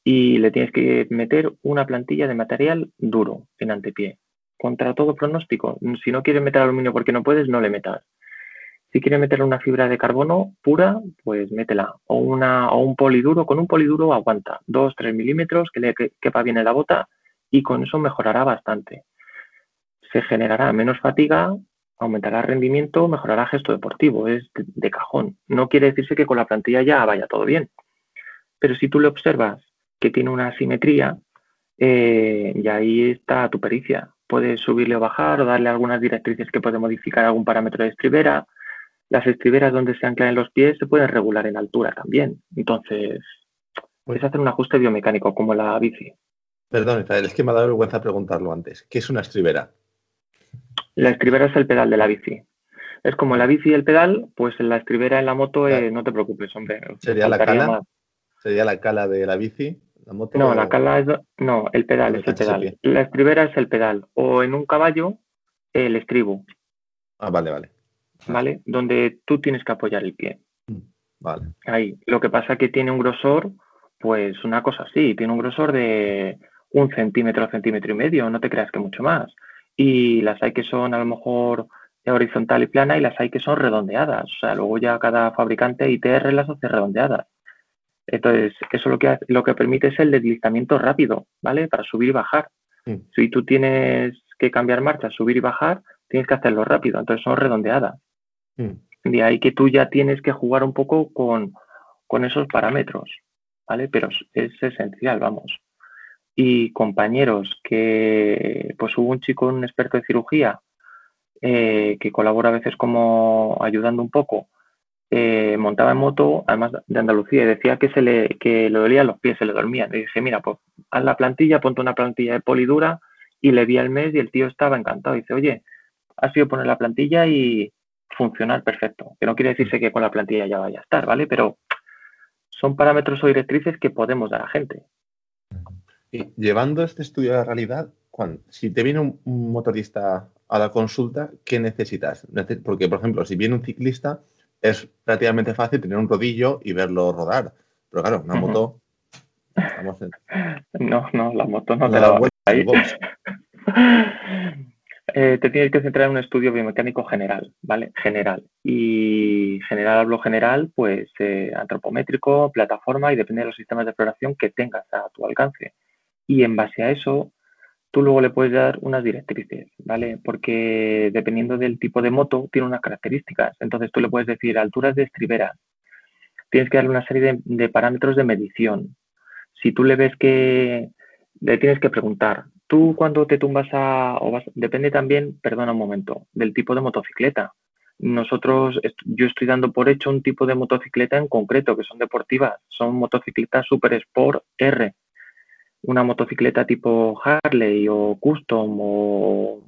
Y le tienes que meter una plantilla de material duro en antepié. Contra todo pronóstico. Si no quieres meter aluminio porque no puedes, no le metas. Si quieres meter una fibra de carbono pura, pues métela. O un poliduro. Con un poliduro aguanta 2-3 milímetros que le quepa bien en la bota y con eso mejorará bastante se generará menos fatiga, aumentará rendimiento, mejorará gesto deportivo. Es de, cajón. No quiere decirse que con la plantilla ya vaya todo bien. Pero si tú le observas que tiene una asimetría, eh, y ahí está tu pericia. Puedes subirle o bajar o darle algunas directrices que puede modificar algún parámetro de estribera. Las estriberas donde se anclan en los pies se pueden regular en altura también. Entonces, puedes hacer un ajuste biomecánico como la bici. Perdón, es que me ha dado vergüenza preguntarlo antes. ¿Qué es una estribera? La estribera es el pedal de la bici. Es como la bici y el pedal, pues la estribera en la moto eh, no te preocupes, hombre. ¿Sería la cala? ¿Sería la cala de la bici? La moto, no, la cala es... No, el pedal es el pedal. La estribera es el pedal. O en un caballo, el estribo. Ah, vale, vale. ¿Vale? Donde tú tienes que apoyar el pie. Mm, vale. Ahí. Lo que pasa es que tiene un grosor, pues una cosa así, tiene un grosor de un centímetro, centímetro y medio, no te creas que mucho más y las hay que son a lo mejor horizontal y plana y las hay que son redondeadas. O sea, luego ya cada fabricante ITR las hace redondeadas. Entonces, eso lo que, lo que permite es el deslizamiento rápido, ¿vale? Para subir y bajar. Mm. Si tú tienes que cambiar marcha, subir y bajar, tienes que hacerlo rápido. Entonces, son redondeadas. Mm. De ahí que tú ya tienes que jugar un poco con, con esos parámetros, ¿vale? Pero es esencial, vamos y compañeros que, pues hubo un chico, un experto de cirugía, eh, que colabora a veces como ayudando un poco, eh, montaba en moto, además de Andalucía, y decía que se le, que le dolían los pies, se le dormían. Y dije, mira, pues haz la plantilla, ponte una plantilla de polidura, y le vi al mes y el tío estaba encantado. dice, oye, ha sido poner la plantilla y funcionar perfecto. Que no quiere decirse que con la plantilla ya vaya a estar, ¿vale? Pero son parámetros o directrices que podemos dar a gente. Y llevando este estudio a la realidad, si te viene un, motorista a la consulta, ¿qué necesitas? Porque, por ejemplo, si viene un ciclista, es relativamente fácil tener un rodillo y verlo rodar. Pero claro, una moto. No, no, la moto no, te la va ahí. eh, te tienes que centrar en un estudio biomecánico general, ¿vale? General. Y general hablo general, pues eh, antropométrico, plataforma y depende de los sistemas de exploración que tengas a tu alcance y en base a eso tú luego le puedes dar unas directrices, ¿vale? Porque dependiendo del tipo de moto, tiene unas características. Entonces tú le puedes decir alturas de estriberas. Tienes que darle una serie de, parámetros de medición. Si tú le ves que le tienes que preguntar, tú cuando te tumbas a, depende también, perdona un momento, del tipo de motocicleta. Nosotros, yo estoy dando por hecho un tipo de motocicleta en concreto, que son deportivas, son motocicletas Super Sport R, una motocicleta tipo Harley o Custom o,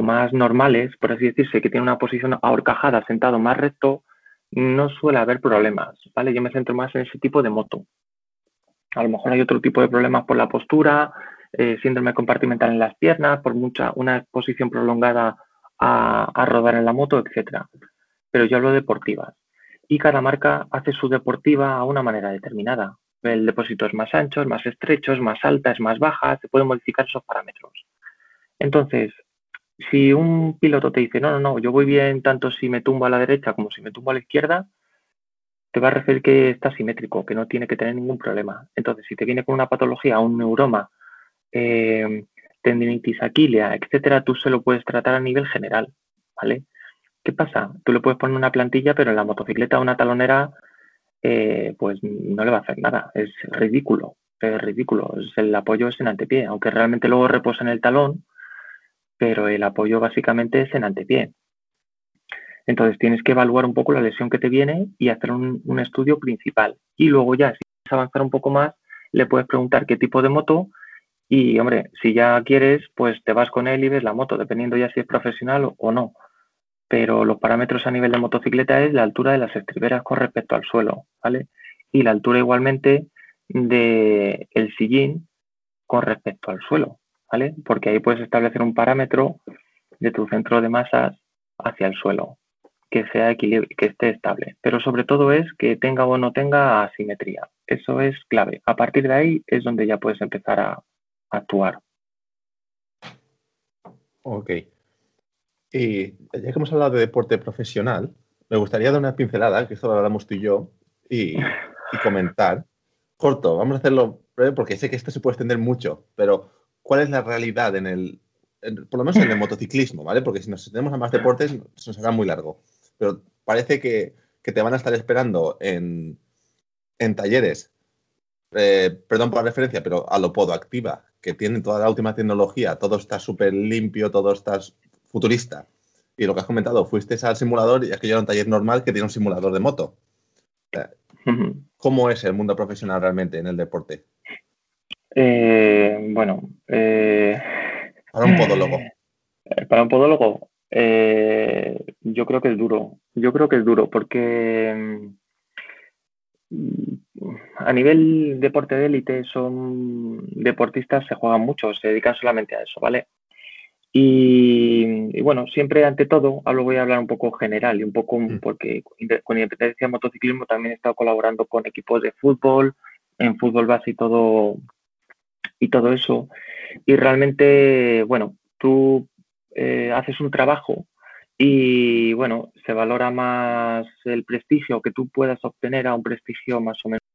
más normales, por así decirse, que tiene una posición ahorcajada, sentado más recto, no suele haber problemas, ¿vale? Yo me centro más en ese tipo de moto. A lo mejor hay otro tipo de problemas por la postura, eh, síndrome compartimental en las piernas, por mucha, una exposición prolongada a, a rodar en la moto, etcétera. Pero yo hablo de deportivas. Y cada marca hace su deportiva a una manera determinada el depósito es más ancho, es más estrecho, es más alta, es más baja, se pueden modificar esos parámetros. Entonces, si un piloto te dice, no, no, no, yo voy bien tanto si me tumbo a la derecha como si me tumbo a la izquierda, te va a referir que está simétrico, que no tiene que tener ningún problema. Entonces, si te viene con una patología, un neuroma, eh, tendinitis aquilea, etcétera, tú se lo puedes tratar a nivel general, ¿vale? ¿Qué pasa? Tú le puedes poner una plantilla, pero en la motocicleta una talonera eh, pues no le va a hacer nada. Es ridículo, es ridículo. el apoyo es en antepié, aunque realmente luego reposa en el talón, pero el apoyo básicamente es en antepié. Entonces tienes que evaluar un poco la lesión que te viene y hacer un, un estudio principal. Y luego ya, si quieres avanzar un poco más, le puedes preguntar qué tipo de moto y, hombre, si ya quieres, pues te vas con él y ves la moto, dependiendo ya si es profesional o no pero los parámetros a nivel de motocicleta es la altura de las estriberas con respecto al suelo, ¿vale? Y la altura igualmente del el sillín con respecto al suelo, ¿vale? Porque ahí puedes establecer un parámetro de tu centro de masas hacia el suelo, que sea que esté estable. Pero sobre todo es que tenga o no tenga asimetría. Eso es clave. A partir de ahí es donde ya puedes empezar a actuar. Ok. Y ya que hemos hablado de deporte profesional, me gustaría dar una pincelada, que esto lo hablamos tú y yo, y, comentar. Corto, vamos a hacerlo breve porque sé que esto se puede extender mucho, pero ¿cuál es la realidad en el, por lo menos en el motociclismo, ¿vale? Porque si nos tenemos a más deportes, se nos hará muy largo. Pero parece que, te van a estar esperando en, talleres, eh, perdón por la referencia, pero a lo podo activa, que tienen toda la última tecnología, todo está súper limpio, todo está futurista. Y lo que has comentado, fuiste al simulador y es que yo era un taller normal que tiene un simulador de moto. ¿Cómo es el mundo profesional realmente en el deporte? Eh, bueno, eh, para un podólogo. Eh, para un podólogo, yo creo que es duro. Yo creo que es duro porque mm, a nivel deporte de élite son deportistas, se juegan mucho, se dedican solamente a eso, ¿vale? Y, bueno, siempre ante todo, hablo voy a hablar un poco general y un poco mm. porque con independencia de motociclismo también he estado colaborando con equipos de fútbol, en fútbol base y todo, y todo eso. Y realmente, bueno, tú eh, haces un trabajo y bueno, se valora más el prestigio que tú puedas obtener a un prestigio más o menos.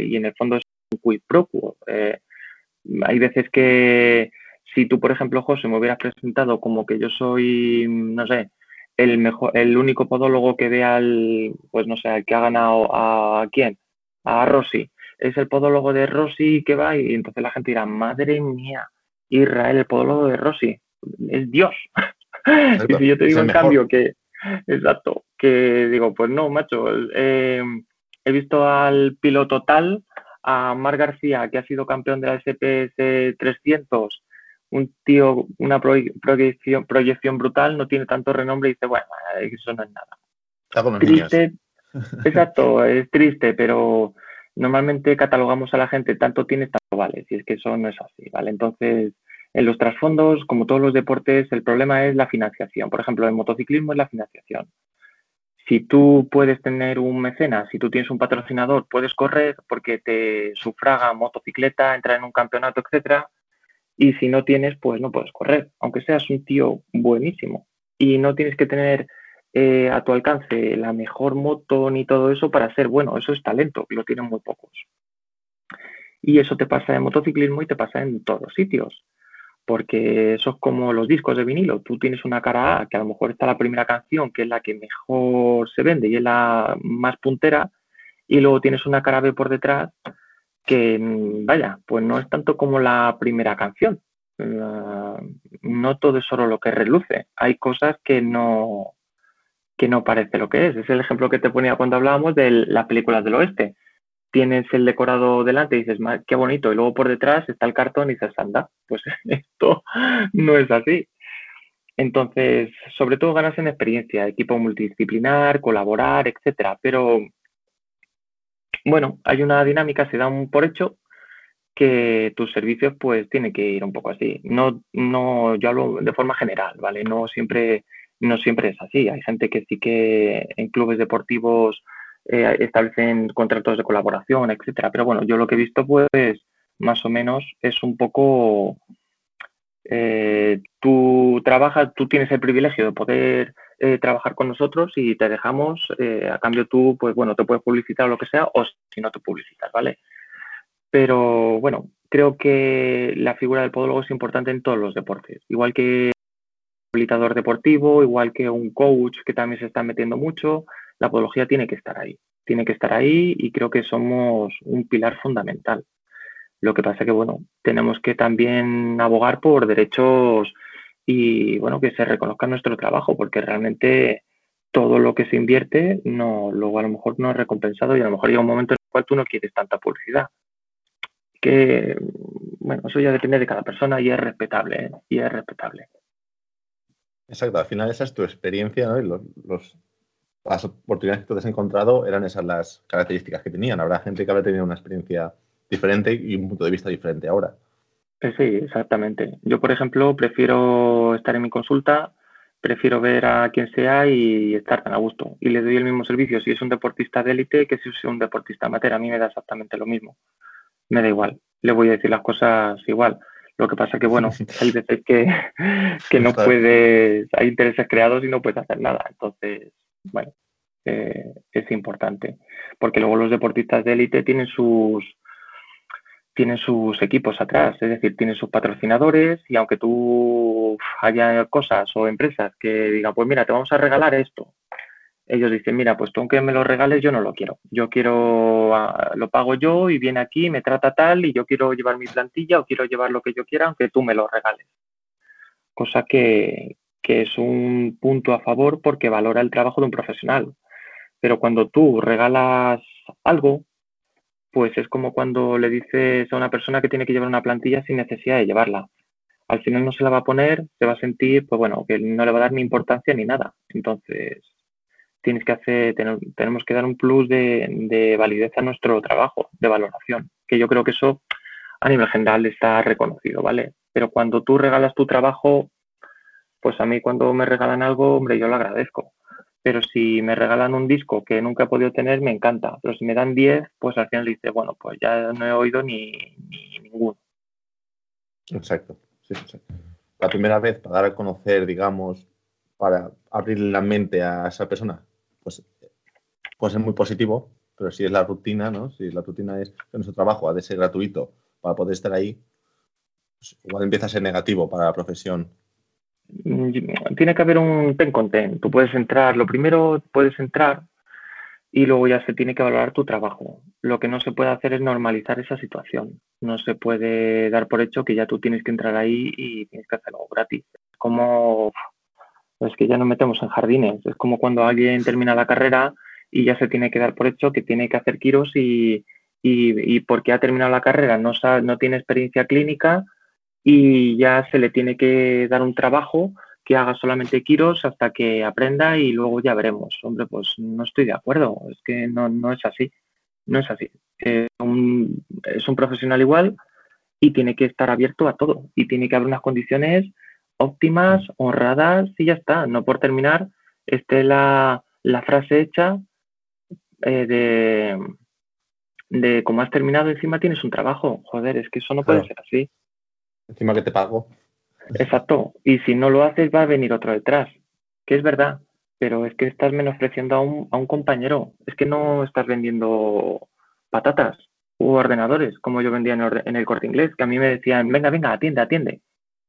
Y en el fondo es un quid pro quo. Eh, hay veces que si tú, por ejemplo, José, me hubieras presentado como que yo soy, no sé, el mejor, el único podólogo que ve al, pues no sé, que ha ganado a, quién, a Rossi, es el podólogo de Rossi que va y entonces la gente dirá, madre mía, Israel, el podólogo de Rossi, es Dios. y si yo te digo en cambio que, exacto, que digo, pues no, macho, eh, he visto al piloto tal, a Mar García, que ha sido campeón de la SPS 300, un tío, una proyección, proyección brutal, no tiene tanto renombre y dice, bueno, eso no es nada. triste, exacto, es triste, pero normalmente catalogamos a la gente tanto tiene, tanto vale, si es que eso no es así, ¿vale? Entonces, en los trasfondos, como todos los deportes, el problema es la financiación. Por ejemplo, el motociclismo es la financiación. Si tú puedes tener un mecenas, si tú tienes un patrocinador, puedes correr porque te sufraga motocicleta, entrar en un campeonato, etcétera, y si no tienes, pues no puedes correr, aunque seas un tío buenísimo. Y no tienes que tener eh, a tu alcance la mejor moto ni todo eso para ser bueno. Eso es talento, lo tienen muy pocos. Y eso te pasa en motociclismo y te pasa en todos sitios. Porque eso es como los discos de vinilo. Tú tienes una cara A, que a lo mejor está la primera canción, que es la que mejor se vende y es la más puntera, y luego tienes una cara B por detrás que, mm, vaya, pues no es tanto como la primera canción. no todo es solo lo que reluce. Hay cosas que no, que no parece lo que es. Es el ejemplo que te ponía cuando hablábamos de las películas del oeste tienes el decorado delante y dices, qué bonito, y luego por detrás está el cartón y dices, anda, pues esto no es así. Entonces, sobre todo ganas en experiencia, equipo multidisciplinar, colaborar, etcétera. Pero bueno, hay una dinámica, se da un por hecho que tus servicios pues tienen que ir un poco así. No, no, yo hablo de forma general, ¿vale? No siempre, no siempre es así. Hay gente que sí que en clubes deportivos eh, establecen contratos de colaboración, etcétera. Pero bueno, yo lo que he visto, pues, más o menos, es un poco. Eh, tú trabajas, tú tienes el privilegio de poder eh, trabajar con nosotros y te dejamos, a cambio tú, pues bueno, te puedes publicitar o lo que sea, o si no te publicitas, ¿vale? Pero bueno, creo que la figura del podólogo es importante en todos los deportes, igual que un habilitador deportivo, igual que un coach que también se está metiendo mucho, la podología tiene que estar ahí, tiene que estar ahí y creo que somos un pilar fundamental. Lo que pasa que, bueno, tenemos que también abogar por derechos y, bueno, que se reconozca nuestro trabajo, porque realmente todo lo que se invierte no, luego a lo mejor no es recompensado y a lo mejor llega un momento en el cual tú no quieres tanta publicidad. Que, bueno, eso ya depende de cada persona y es respetable, ¿eh? y es respetable. Exacto, al final esa es tu experiencia, ¿no? los, las oportunidades que tú has encontrado eran esas las características que tenían. Habrá gente que habrá tenido una experiencia diferente y un punto de vista diferente ahora. Sí, exactamente. Yo, por ejemplo, prefiero estar en mi consulta, prefiero ver a quien sea y estar tan a gusto. Y le doy el mismo servicio si es un deportista de élite que si es un deportista amateur. A mí me da exactamente lo mismo. Me da igual. Le voy a decir las cosas igual. Lo que pasa que, bueno, hay veces que, que no puedes, hay intereses creados y no puedes hacer nada. Entonces, bueno, eh, es importante. Porque luego los deportistas de élite tienen sus tienen sus equipos atrás, es decir, tienen sus patrocinadores y aunque tú haya cosas o empresas que digan, pues mira, te vamos a regalar esto, ellos dicen, mira, pues tú aunque me lo regales, yo no lo quiero. Yo quiero, ah, lo pago yo y viene aquí, me trata tal y yo quiero llevar mi plantilla o quiero llevar lo que yo quiera, aunque tú me lo regales. Cosa que, que es un punto a favor porque valora el trabajo de un profesional. Pero cuando tú regalas algo, pues es como cuando le dices a una persona que tiene que llevar una plantilla sin necesidad de llevarla. Al final no se la va a poner, se va a sentir, pues bueno, que no le va a dar ni importancia ni nada. Entonces, tienes que hacer, tenemos que dar un plus de, de validez a nuestro trabajo, de valoración, que yo creo que eso a nivel general está reconocido, ¿vale? Pero cuando tú regalas tu trabajo, pues a mí cuando me regalan algo, hombre, yo lo agradezco. Pero si me regalan un disco que nunca he podido tener, me encanta. Pero si me dan 10, pues al final dice, bueno, pues ya no he oído ni, ninguno. Exacto, sí. La primera vez para dar a conocer, digamos, para abrir la mente a esa persona, pues puede ser muy positivo, pero si es la rutina, ¿no? Si la rutina es que nuestro trabajo ha de ser gratuito para poder estar ahí, pues igual empieza a ser negativo para la profesión tiene que haber un ten con ten. Tú puedes entrar, lo primero puedes entrar y luego ya se tiene que valorar tu trabajo. Lo que no se puede hacer es normalizar esa situación. No se puede dar por hecho que ya tú tienes que entrar ahí y tienes que hacerlo gratis. Es como, es que ya nos metemos en jardines. Es como cuando alguien termina la carrera y ya se tiene que dar por hecho que tiene que hacer kiros y, y, y porque ha terminado la carrera no, no tiene experiencia clínica, y ya se le tiene que dar un trabajo que haga solamente Kiros hasta que aprenda y luego ya veremos. Hombre, pues no estoy de acuerdo, es que no, no es así, no es así. es un profesional igual y tiene que estar abierto a todo y tiene que haber unas condiciones óptimas, honradas y ya está. No por terminar esté la, la frase hecha eh, de, de como has terminado encima tienes un trabajo. Joder, es que eso no puede ser así encima que te pago. Exacto. Y si no lo haces, va a venir otro detrás. Que es verdad. Pero es que estás menospreciando a un, a un compañero. Es que no estás vendiendo patatas u ordenadores, como yo vendía en, el corte inglés, que a mí me decían, venga, venga, atiende, atiende.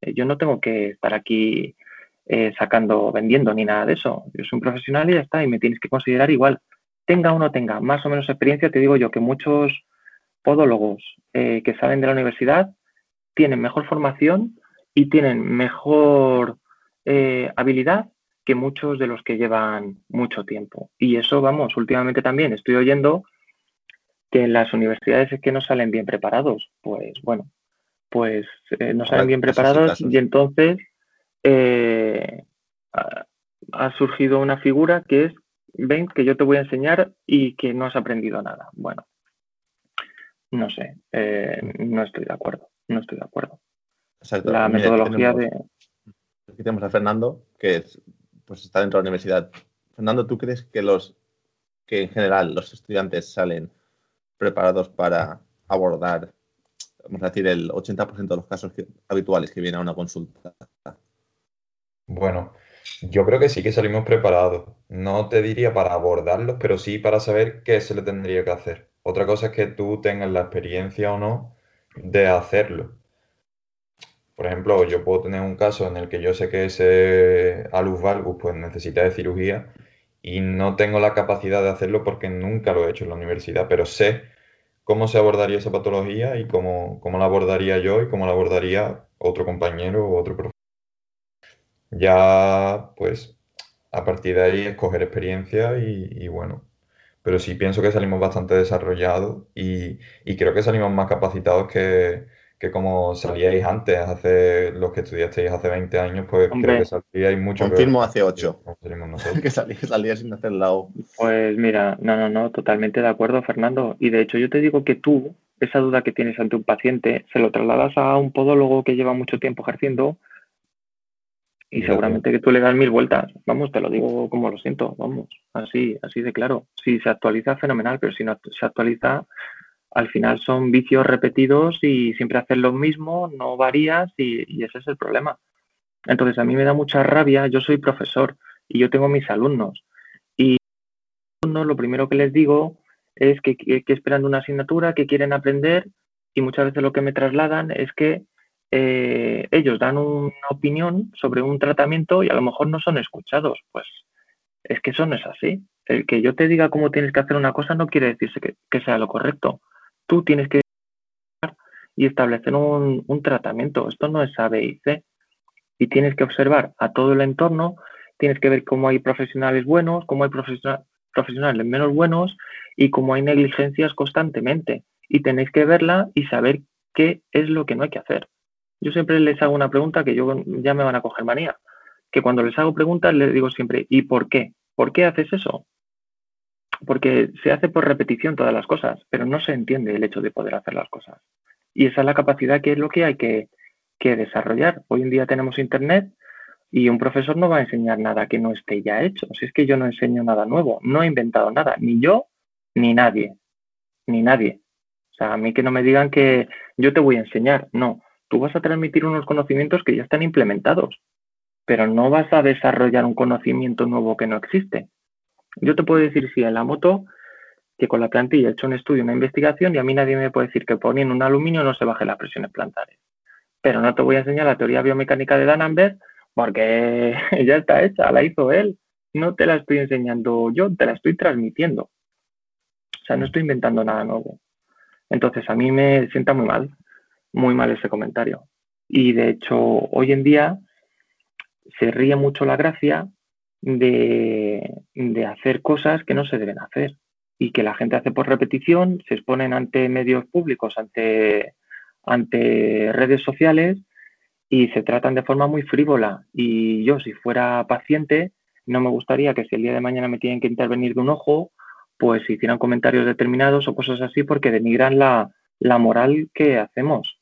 Eh, yo no tengo que estar aquí eh, sacando, vendiendo ni nada de eso. Yo soy un profesional y ya está, y me tienes que considerar igual. Tenga o no tenga más o menos experiencia, te digo yo que muchos podólogos eh, que salen de la universidad tienen mejor formación y tienen mejor habilidad que muchos de los que llevan mucho tiempo. Y eso, vamos, últimamente también estoy oyendo que en las universidades es que no salen bien preparados. Pues bueno, pues eh, no salen bien preparados y entonces eh, ha, surgido una figura que es, ven, que yo te voy a enseñar y que no has aprendido nada. Bueno, no sé, eh, no estoy de acuerdo, no estoy de acuerdo. La metodología de... Aquí tenemos a Fernando, que es, pues está dentro de la universidad. Fernando, ¿tú crees que los que en general los estudiantes salen preparados para abordar vamos a decir, el 80% de los casos habituales que vienen a una consulta? Bueno, yo creo que sí que salimos preparados. No te diría para abordarlos, pero sí para saber qué se le tendría que hacer. Otra cosa es que tú tengas la experiencia o no de hacerlo. Por ejemplo, yo puedo tener un caso en el que yo sé que ese alus valgus pues, necesita de cirugía y no tengo la capacidad de hacerlo porque nunca lo he hecho en la universidad, pero sé cómo se abordaría esa patología y cómo, cómo la abordaría yo y cómo la abordaría otro compañero o otro profesor. Ya, pues, a partir de ahí escoger experiencia y, bueno, pero sí pienso que salimos bastante desarrollados y, y creo que salimos más capacitados que, que como salíais antes, hace los que estudiasteis hace 20 años, pues creo que salíais mucho. Confirmo hace 8. que salíais sin hacer lado. Pues mira, no, no, no, totalmente de acuerdo, Fernando. Y de hecho, yo te digo que tú, esa duda que tienes ante un paciente, se lo trasladas a un podólogo que lleva mucho tiempo ejerciendo y seguramente que tú le das mil vueltas. Vamos, te lo digo como lo siento, vamos, así, así de claro. Si se actualiza, fenomenal, pero si no se actualiza, al final son vicios repetidos y siempre haces lo mismo, no varías y, ese es el problema. Entonces a mí me da mucha rabia, yo soy profesor y yo tengo mis alumnos y lo primero que les digo es que, esperan una asignatura, que quieren aprender y muchas veces lo que me trasladan es que eh, ellos dan una opinión sobre un tratamiento y a lo mejor no son escuchados. Pues es que eso no es así. El que yo te diga cómo tienes que hacer una cosa no quiere decirse que sea lo correcto tú tienes que y establecer un, tratamiento. Esto no es A, B y C. Y tienes que observar a todo el entorno, tienes que ver cómo hay profesionales buenos, cómo hay profesionales menos buenos y cómo hay negligencias constantemente. Y tenéis que verla y saber qué es lo que no hay que hacer. Yo siempre les hago una pregunta que yo ya me van a coger manía. Que cuando les hago preguntas les digo siempre, ¿y por qué? ¿Por qué haces eso? porque se hace por repetición todas las cosas, pero no se entiende el hecho de poder hacer las cosas. Y esa es la capacidad que es lo que hay que, desarrollar. Hoy en día tenemos Internet y un profesor no va a enseñar nada que no esté ya hecho. Si es que yo no enseño nada nuevo, no he inventado nada, ni yo, ni nadie, ni nadie. O sea, a mí que no me digan que yo te voy a enseñar, no. Tú vas a transmitir unos conocimientos que ya están implementados, pero no vas a desarrollar un conocimiento nuevo que no existe. Yo te puedo decir, sí, en la moto, que con la plantilla he hecho un estudio, una investigación, y a mí nadie me puede decir que poniendo un aluminio no se baje las presiones plantares. Pero no te voy a enseñar la teoría biomecánica de Danambert porque ya está hecha, la hizo él. No te la estoy enseñando yo, te la estoy transmitiendo. O sea, no estoy inventando nada nuevo. Entonces, a mí me sienta muy mal, muy mal ese comentario. Y de hecho, hoy en día se ríe mucho la gracia de, hacer cosas que no se deben hacer y que la gente hace por repetición, se exponen ante medios públicos, ante, ante redes sociales y se tratan de forma muy frívola. Y yo, si fuera paciente, no me gustaría que si el día de mañana me tienen que intervenir de un ojo, pues hicieran comentarios determinados o cosas así porque denigran la, la moral que hacemos.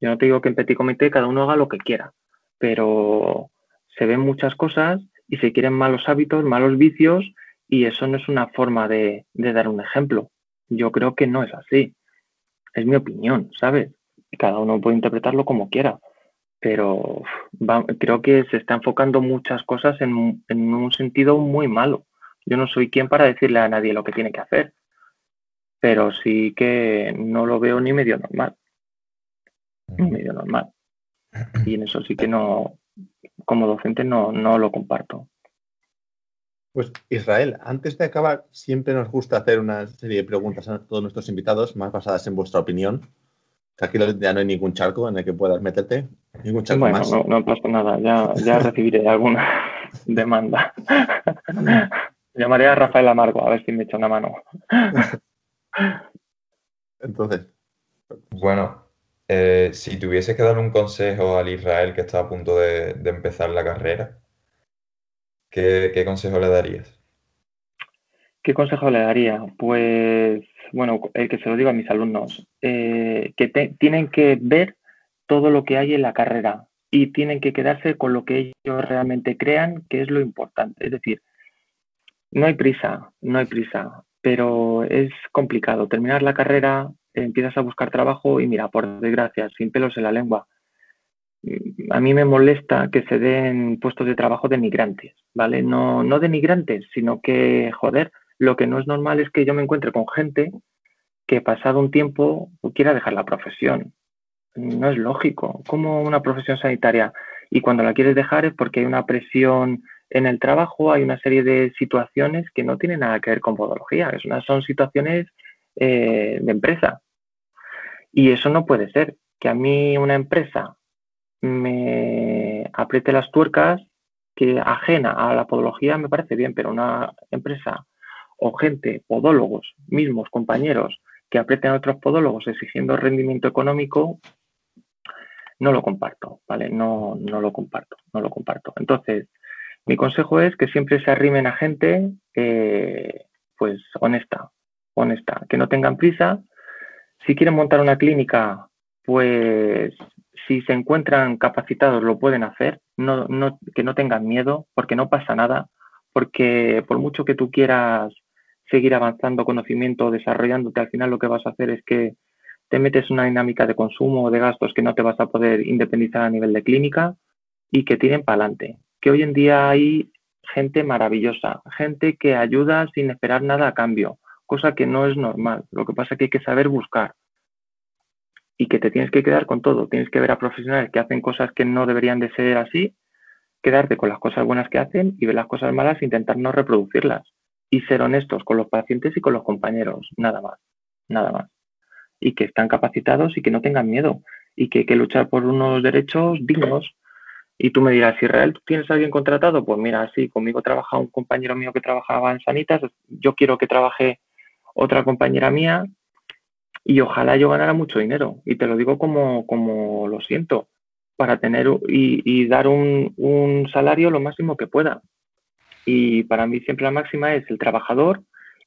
Yo no te digo que en Petit Comité cada uno haga lo que quiera, pero se ven muchas cosas y se quieren malos hábitos, malos vicios, y eso no es una forma de, dar un ejemplo. Yo creo que no es así. Es mi opinión, ¿sabes? Cada uno puede interpretarlo como quiera, pero creo que se está enfocando muchas cosas en, en un sentido muy malo. Yo no soy quien para decirle a nadie lo que tiene que hacer, pero sí que no lo veo ni medio normal. Medio normal. Y en eso sí que no, como docente no, no lo comparto. Pues Israel, antes de acabar, siempre nos gusta hacer una serie de preguntas a todos nuestros invitados, más basadas en vuestra opinión. Aquí ya no hay ningún charco en el que puedas meterte. Ningún charco bueno, No, no pasa nada, ya, ya recibiré alguna demanda. Llamaré a Rafael Amargo a ver si me echa una mano. Entonces. Bueno, eh, si tuviese que dar un consejo al Israel que está a punto de, empezar la carrera, ¿qué, consejo le darías? ¿Qué consejo le daría? Pues, bueno, el que se lo digo a mis alumnos, eh, que tienen que ver todo lo que hay en la carrera y tienen que quedarse con lo que ellos realmente crean que es lo importante. Es decir, no hay prisa, no hay prisa, pero es complicado. Terminar la carrera, empiezas a buscar trabajo y mira, por desgracia, sin pelos en la lengua. A mí me molesta que se den puestos de trabajo de migrantes, ¿vale? No, no de migrantes, sino que, joder, lo que no es normal es que yo me encuentre con gente que pasado un tiempo quiera dejar la profesión. No es lógico. Como una profesión sanitaria y cuando la quieres dejar es porque hay una presión en el trabajo hay una serie de situaciones que no tienen nada que ver con podología, son situaciones eh, de empresa. Y eso no puede ser, que a mí una empresa me apriete las tuercas, que ajena a la podología me parece bien, pero una empresa o gente, podólogos, mismos compañeros, que aprieten a otros podólogos exigiendo rendimiento económico, no lo comparto, ¿vale? No, no lo comparto, no lo comparto. Entonces, mi consejo es que siempre se arrimen a gente eh, pues honesta, honesta, que no tengan prisa. Si quieren montar una clínica, pues si se encuentran capacitados lo pueden hacer, no, que no tengan miedo, porque no pasa nada, porque por mucho que tú quieras seguir avanzando conocimiento, desarrollándote, al final lo que vas a hacer es que te metes una dinámica de consumo o de gastos que no te vas a poder independizar a nivel de clínica y que tiren para adelante que hoy en día hay gente maravillosa, gente que ayuda sin esperar nada a cambio, cosa que no es normal. Lo que pasa es que hay que saber buscar y que te tienes que quedar con todo. Tienes que ver a profesionales que hacen cosas que no deberían de ser así, quedarte con las cosas buenas que hacen y ver las cosas malas e intentar no reproducirlas. Y ser honestos con los pacientes y con los compañeros, nada más, nada más. Y que están capacitados y que no tengan miedo y que hay que luchar por unos derechos dignos y tú me dirás, Israel, ¿tú tienes a alguien contratado? Pues mira, sí, conmigo trabaja un compañero mío que trabajaba en Sanitas, yo quiero que trabaje otra compañera mía y ojalá yo ganara mucho dinero. Y te lo digo como, como lo siento, para tener y, dar un, un, salario lo máximo que pueda. Y para mí siempre la máxima es el trabajador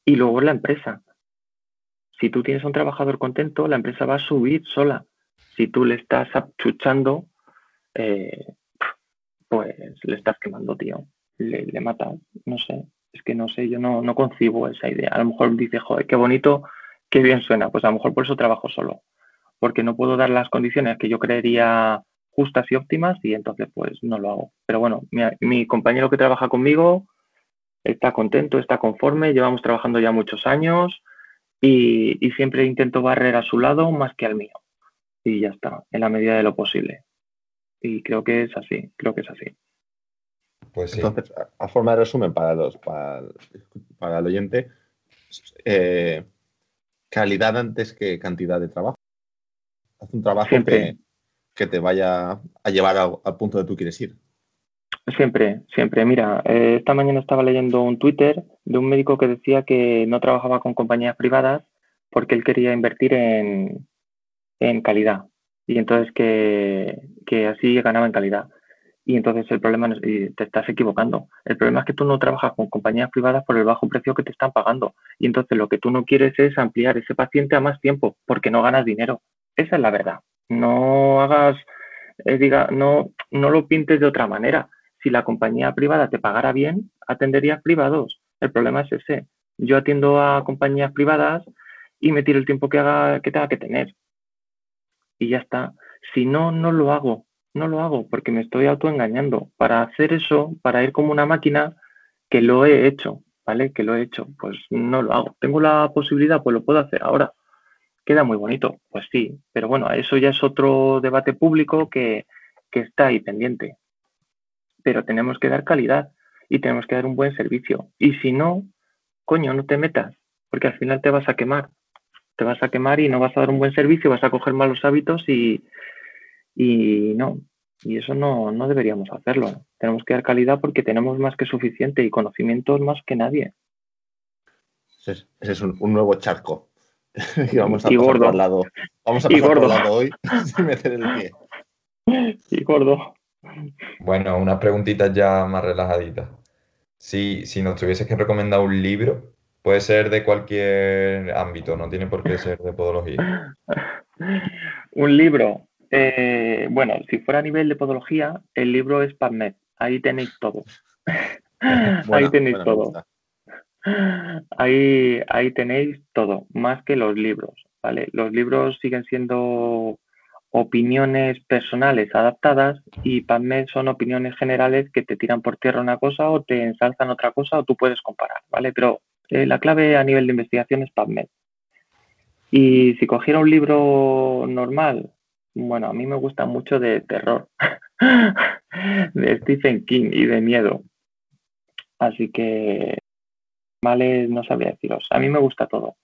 y luego la empresa. Si tú tienes un trabajador contento, la empresa va a subir sola. Si tú le estás achuchando, eh, pues le estás quemando, tío. Le, le matas, no sé. Es que no sé, yo no, no concibo esa idea. A lo mejor dice, joder, qué bonito, qué bien suena. Pues a lo mejor por eso trabajo solo. Porque no puedo dar las condiciones que yo creería justas y óptimas y entonces pues no lo hago. Pero bueno, mi, compañero que trabaja conmigo está contento, está conforme, llevamos trabajando ya muchos años y, y, siempre intento barrer a su lado más que al mío. Y ya está, en la medida de lo posible y creo que es así, creo que es así. Pues Entonces, a, forma de resumen para los para, el oyente, eh, calidad antes que cantidad de trabajo. Haz un trabajo que, que, te vaya a llevar al, punto de tú quieres ir. Siempre, siempre. Mira, eh, esta mañana estaba leyendo un Twitter de un médico que decía que no trabajaba con compañías privadas porque él quería invertir en, en calidad y entonces que, que así ganaba en calidad. Y entonces el problema es, y te estás equivocando. El problema es que tú no trabajas con compañías privadas por el bajo precio que te están pagando. Y entonces lo que tú no quieres es ampliar ese paciente a más tiempo porque no ganas dinero. Esa es la verdad. No hagas, eh, diga, no, no lo pintes de otra manera. Si la compañía privada te pagara bien, atenderías privados. El problema es ese. Yo atiendo a compañías privadas y me tiro el tiempo que haga que tenga que tener y ya está. Si no, no lo hago, no lo hago porque me estoy autoengañando. Para hacer eso, para ir como una máquina, que lo he hecho, ¿vale? Que lo he hecho, pues no lo hago. Tengo la posibilidad, pues lo puedo hacer ahora. Queda muy bonito, pues sí, pero bueno, eso ya es otro debate público que, que está ahí pendiente. Pero tenemos que dar calidad y tenemos que dar un buen servicio. Y si no, coño, no te metas, porque al final te vas a quemar. Te vas a quemar y no vas a dar un buen servicio, vas a coger malos hábitos y, y no. Y eso no, no deberíamos hacerlo. Tenemos que dar calidad porque tenemos más que suficiente y conocimientos más que nadie. Ese es, un, nuevo charco. y vamos a y gordo. Al lado. Vamos a pasar por lado hoy sin meter el pie. Y gordo. Bueno, unas preguntitas ya más relajaditas. Si, si nos tuvieses que recomendar un libro, puede ser de cualquier ámbito, no tiene por qué ser de podología. un libro. Eh, bueno, si fuera a nivel de podología, el libro es PubMed. Ahí tenéis todo. ahí tenéis todo. Ahí, ahí tenéis todo, más que los libros, ¿vale? Los libros siguen siendo opiniones personales adaptadas y PubMed son opiniones generales que te tiran por tierra una cosa o te ensalzan otra cosa o tú puedes comparar, ¿vale? Pero eh, la clave a nivel de investigación es PubMed. Y si cogiera un libro normal, bueno, a mí me gusta mucho de terror, de Stephen King y de miedo. Así que, vale, no sabría deciros. A mí me gusta todo.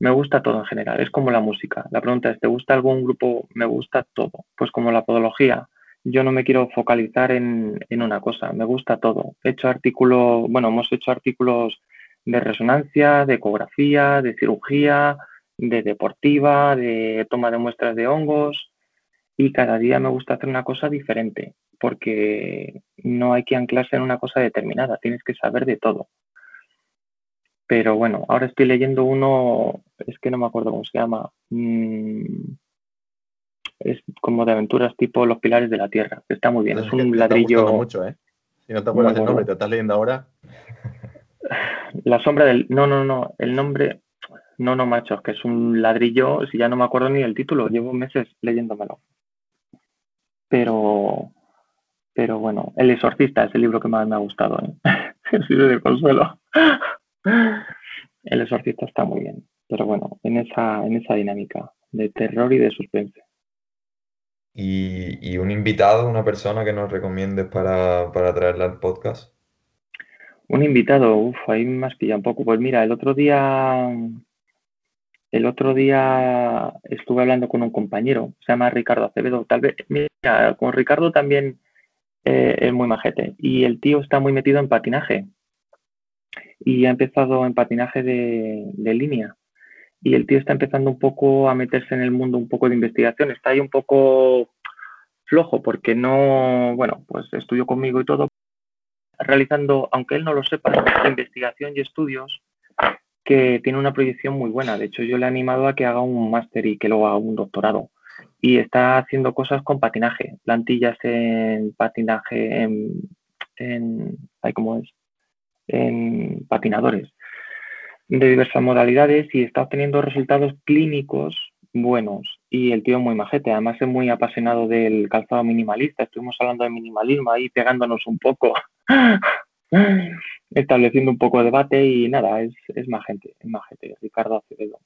Me gusta todo en general, es como la música. La pregunta es, ¿te gusta algún grupo? Me gusta todo. Pues como la podología, yo no me quiero focalizar en, una cosa, me gusta todo. He hecho artículos, bueno, hemos hecho artículos de resonancia, de ecografía, de cirugía, de deportiva, de toma de muestras de hongos y cada día me gusta hacer una cosa diferente porque no hay que anclarse en una cosa determinada, tienes que saber de todo. Pero bueno, ahora estoy leyendo uno, es que no me acuerdo cómo se llama. Mm, es como de aventuras tipo Los Pilares de la Tierra. Está muy bien, es, un ladrillo. mucho, ¿eh? Si no te acuerdas del nombre, te estás leyendo ahora. La sombra del. No, no, no. El nombre. No, no, macho, es que es un ladrillo. Si ya no me acuerdo ni el título, llevo meses leyéndomelo. Pero. Pero bueno, El Exorcista es el libro que más me ha gustado. ¿eh? el libro de consuelo. El exorcista está muy bien, pero bueno, en esa, en esa dinámica de terror y de suspense. ¿Y, un invitado, una persona que nos recomiendes para, para traerla al podcast? Un invitado, uff, ahí me has pillado un poco. Pues mira, el otro día, el otro día estuve hablando con un compañero, se llama Ricardo Acevedo. Tal vez, mira, con Ricardo también eh, es muy majete. Y el tío está muy metido en patinaje y ha empezado en patinaje de, línea. Y el tío está empezando un poco a meterse en el mundo un poco de investigación. Está ahí un poco flojo porque no, bueno, pues estudió conmigo y todo, realizando, aunque él no lo sepa, investigación y estudios que tiene una proyección muy buena. De hecho, yo le he animado a que haga un máster y que luego haga un doctorado. Y está haciendo cosas con patinaje, plantillas en patinaje, en, en ¿cómo es? en patinadores de diversas modalidades y está obteniendo resultados clínicos buenos. Y el tío es muy majete, además es muy apasionado del calzado minimalista. Estuvimos hablando de minimalismo ahí pegándonos un poco, estableciendo un poco de debate y nada, es, es majete, es majete, Ricardo Acevedo.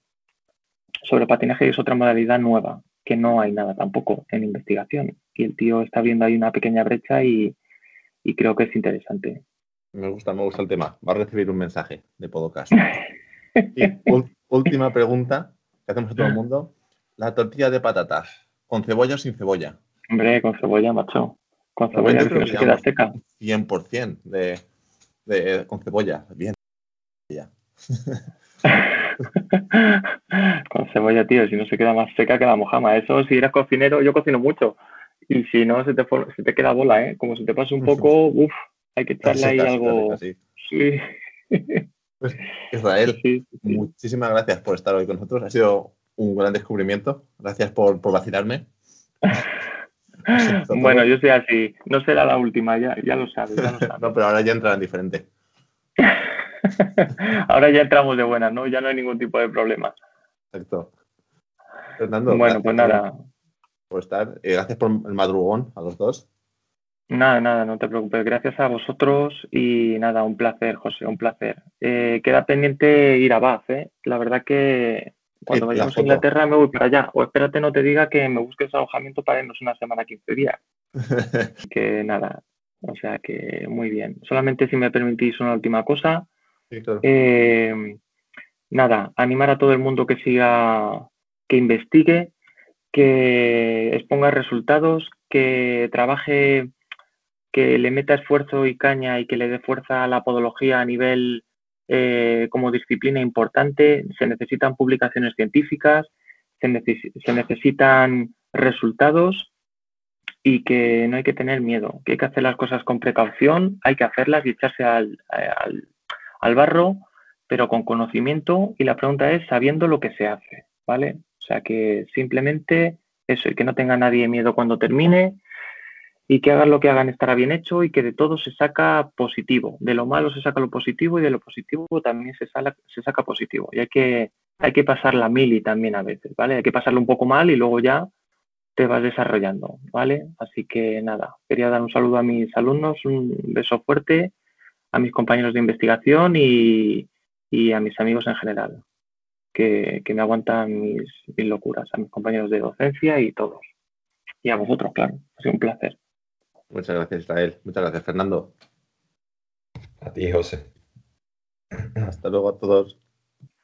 Sobre patinaje es otra modalidad nueva, que no hay nada tampoco en investigación. Y el tío está viendo ahí una pequeña brecha y, y creo que es interesante. Me gusta, me gusta el tema. Va a recibir un mensaje de podcast. Y última pregunta que hacemos a todo el mundo. La tortilla de patatas, ¿con cebolla o sin cebolla? Hombre, con cebolla, macho. Con cebolla, que no se queda seca. 100% de, de, con cebolla. Bien. con cebolla, tío, si no se queda más seca que la mojama. Eso, si eres cocinero, yo cocino mucho. Y si no, se te, se te queda bola, ¿eh? Como si te pasa un poco, uff, hay que echarle ahí algo. Sí. Pues, Israel, muchísimas gracias por estar hoy con nosotros. Ha sido un gran descubrimiento. Gracias por, por vacilarme. bueno, yo soy así. No será la última, ya, ya lo sabes. no, pero ahora ya entrarán diferente. ahora ya entramos de buenas, ¿no? Ya no hay ningún tipo de problema. Exacto. Fernando, bueno, pues nada. Por estar. Eh, gracias por el madrugón a los dos. Nada, nada, no te preocupes. Gracias a vosotros y nada, un placer, José, un placer. Eh, queda pendiente ir a Bath, ¿eh? La verdad que cuando vayamos a Inglaterra me voy para allá. O espérate, no te diga que me busques alojamiento para irnos una semana, 15 días. que nada, o sea que muy bien. Solamente si me permitís una última cosa. Eh, nada, animar a todo el mundo que siga, que investigue, que exponga resultados, que trabaje, que le meta esfuerzo y caña y que le dé fuerza a la podología a nivel eh, como disciplina importante. Se necesitan publicaciones científicas, se, necesitan resultados y que no hay que tener miedo, que hay que hacer las cosas con precaución, hay que hacerlas y echarse al, al, barro, pero con conocimiento y la pregunta es sabiendo lo que se hace, ¿vale? O sea que simplemente eso y que no tenga nadie miedo cuando termine y que hagan lo que hagan estará bien hecho y que de todo se saca positivo, de lo malo se saca lo positivo y de lo positivo también se, se saca positivo y hay que, hay que pasar la mili también a veces, ¿vale? Hay que pasarlo un poco mal y luego ya te vas desarrollando, ¿vale? Así que nada, quería dar un saludo a mis alumnos, un beso fuerte, a mis compañeros de investigación y, a mis amigos en general, que, me aguantan mis, locuras, a mis compañeros de docencia y todos. Y a vosotros, claro, ha sido un placer. Muchas gracias, Israel. Muchas gracias, Fernando. A ti, José. Hasta luego a todos.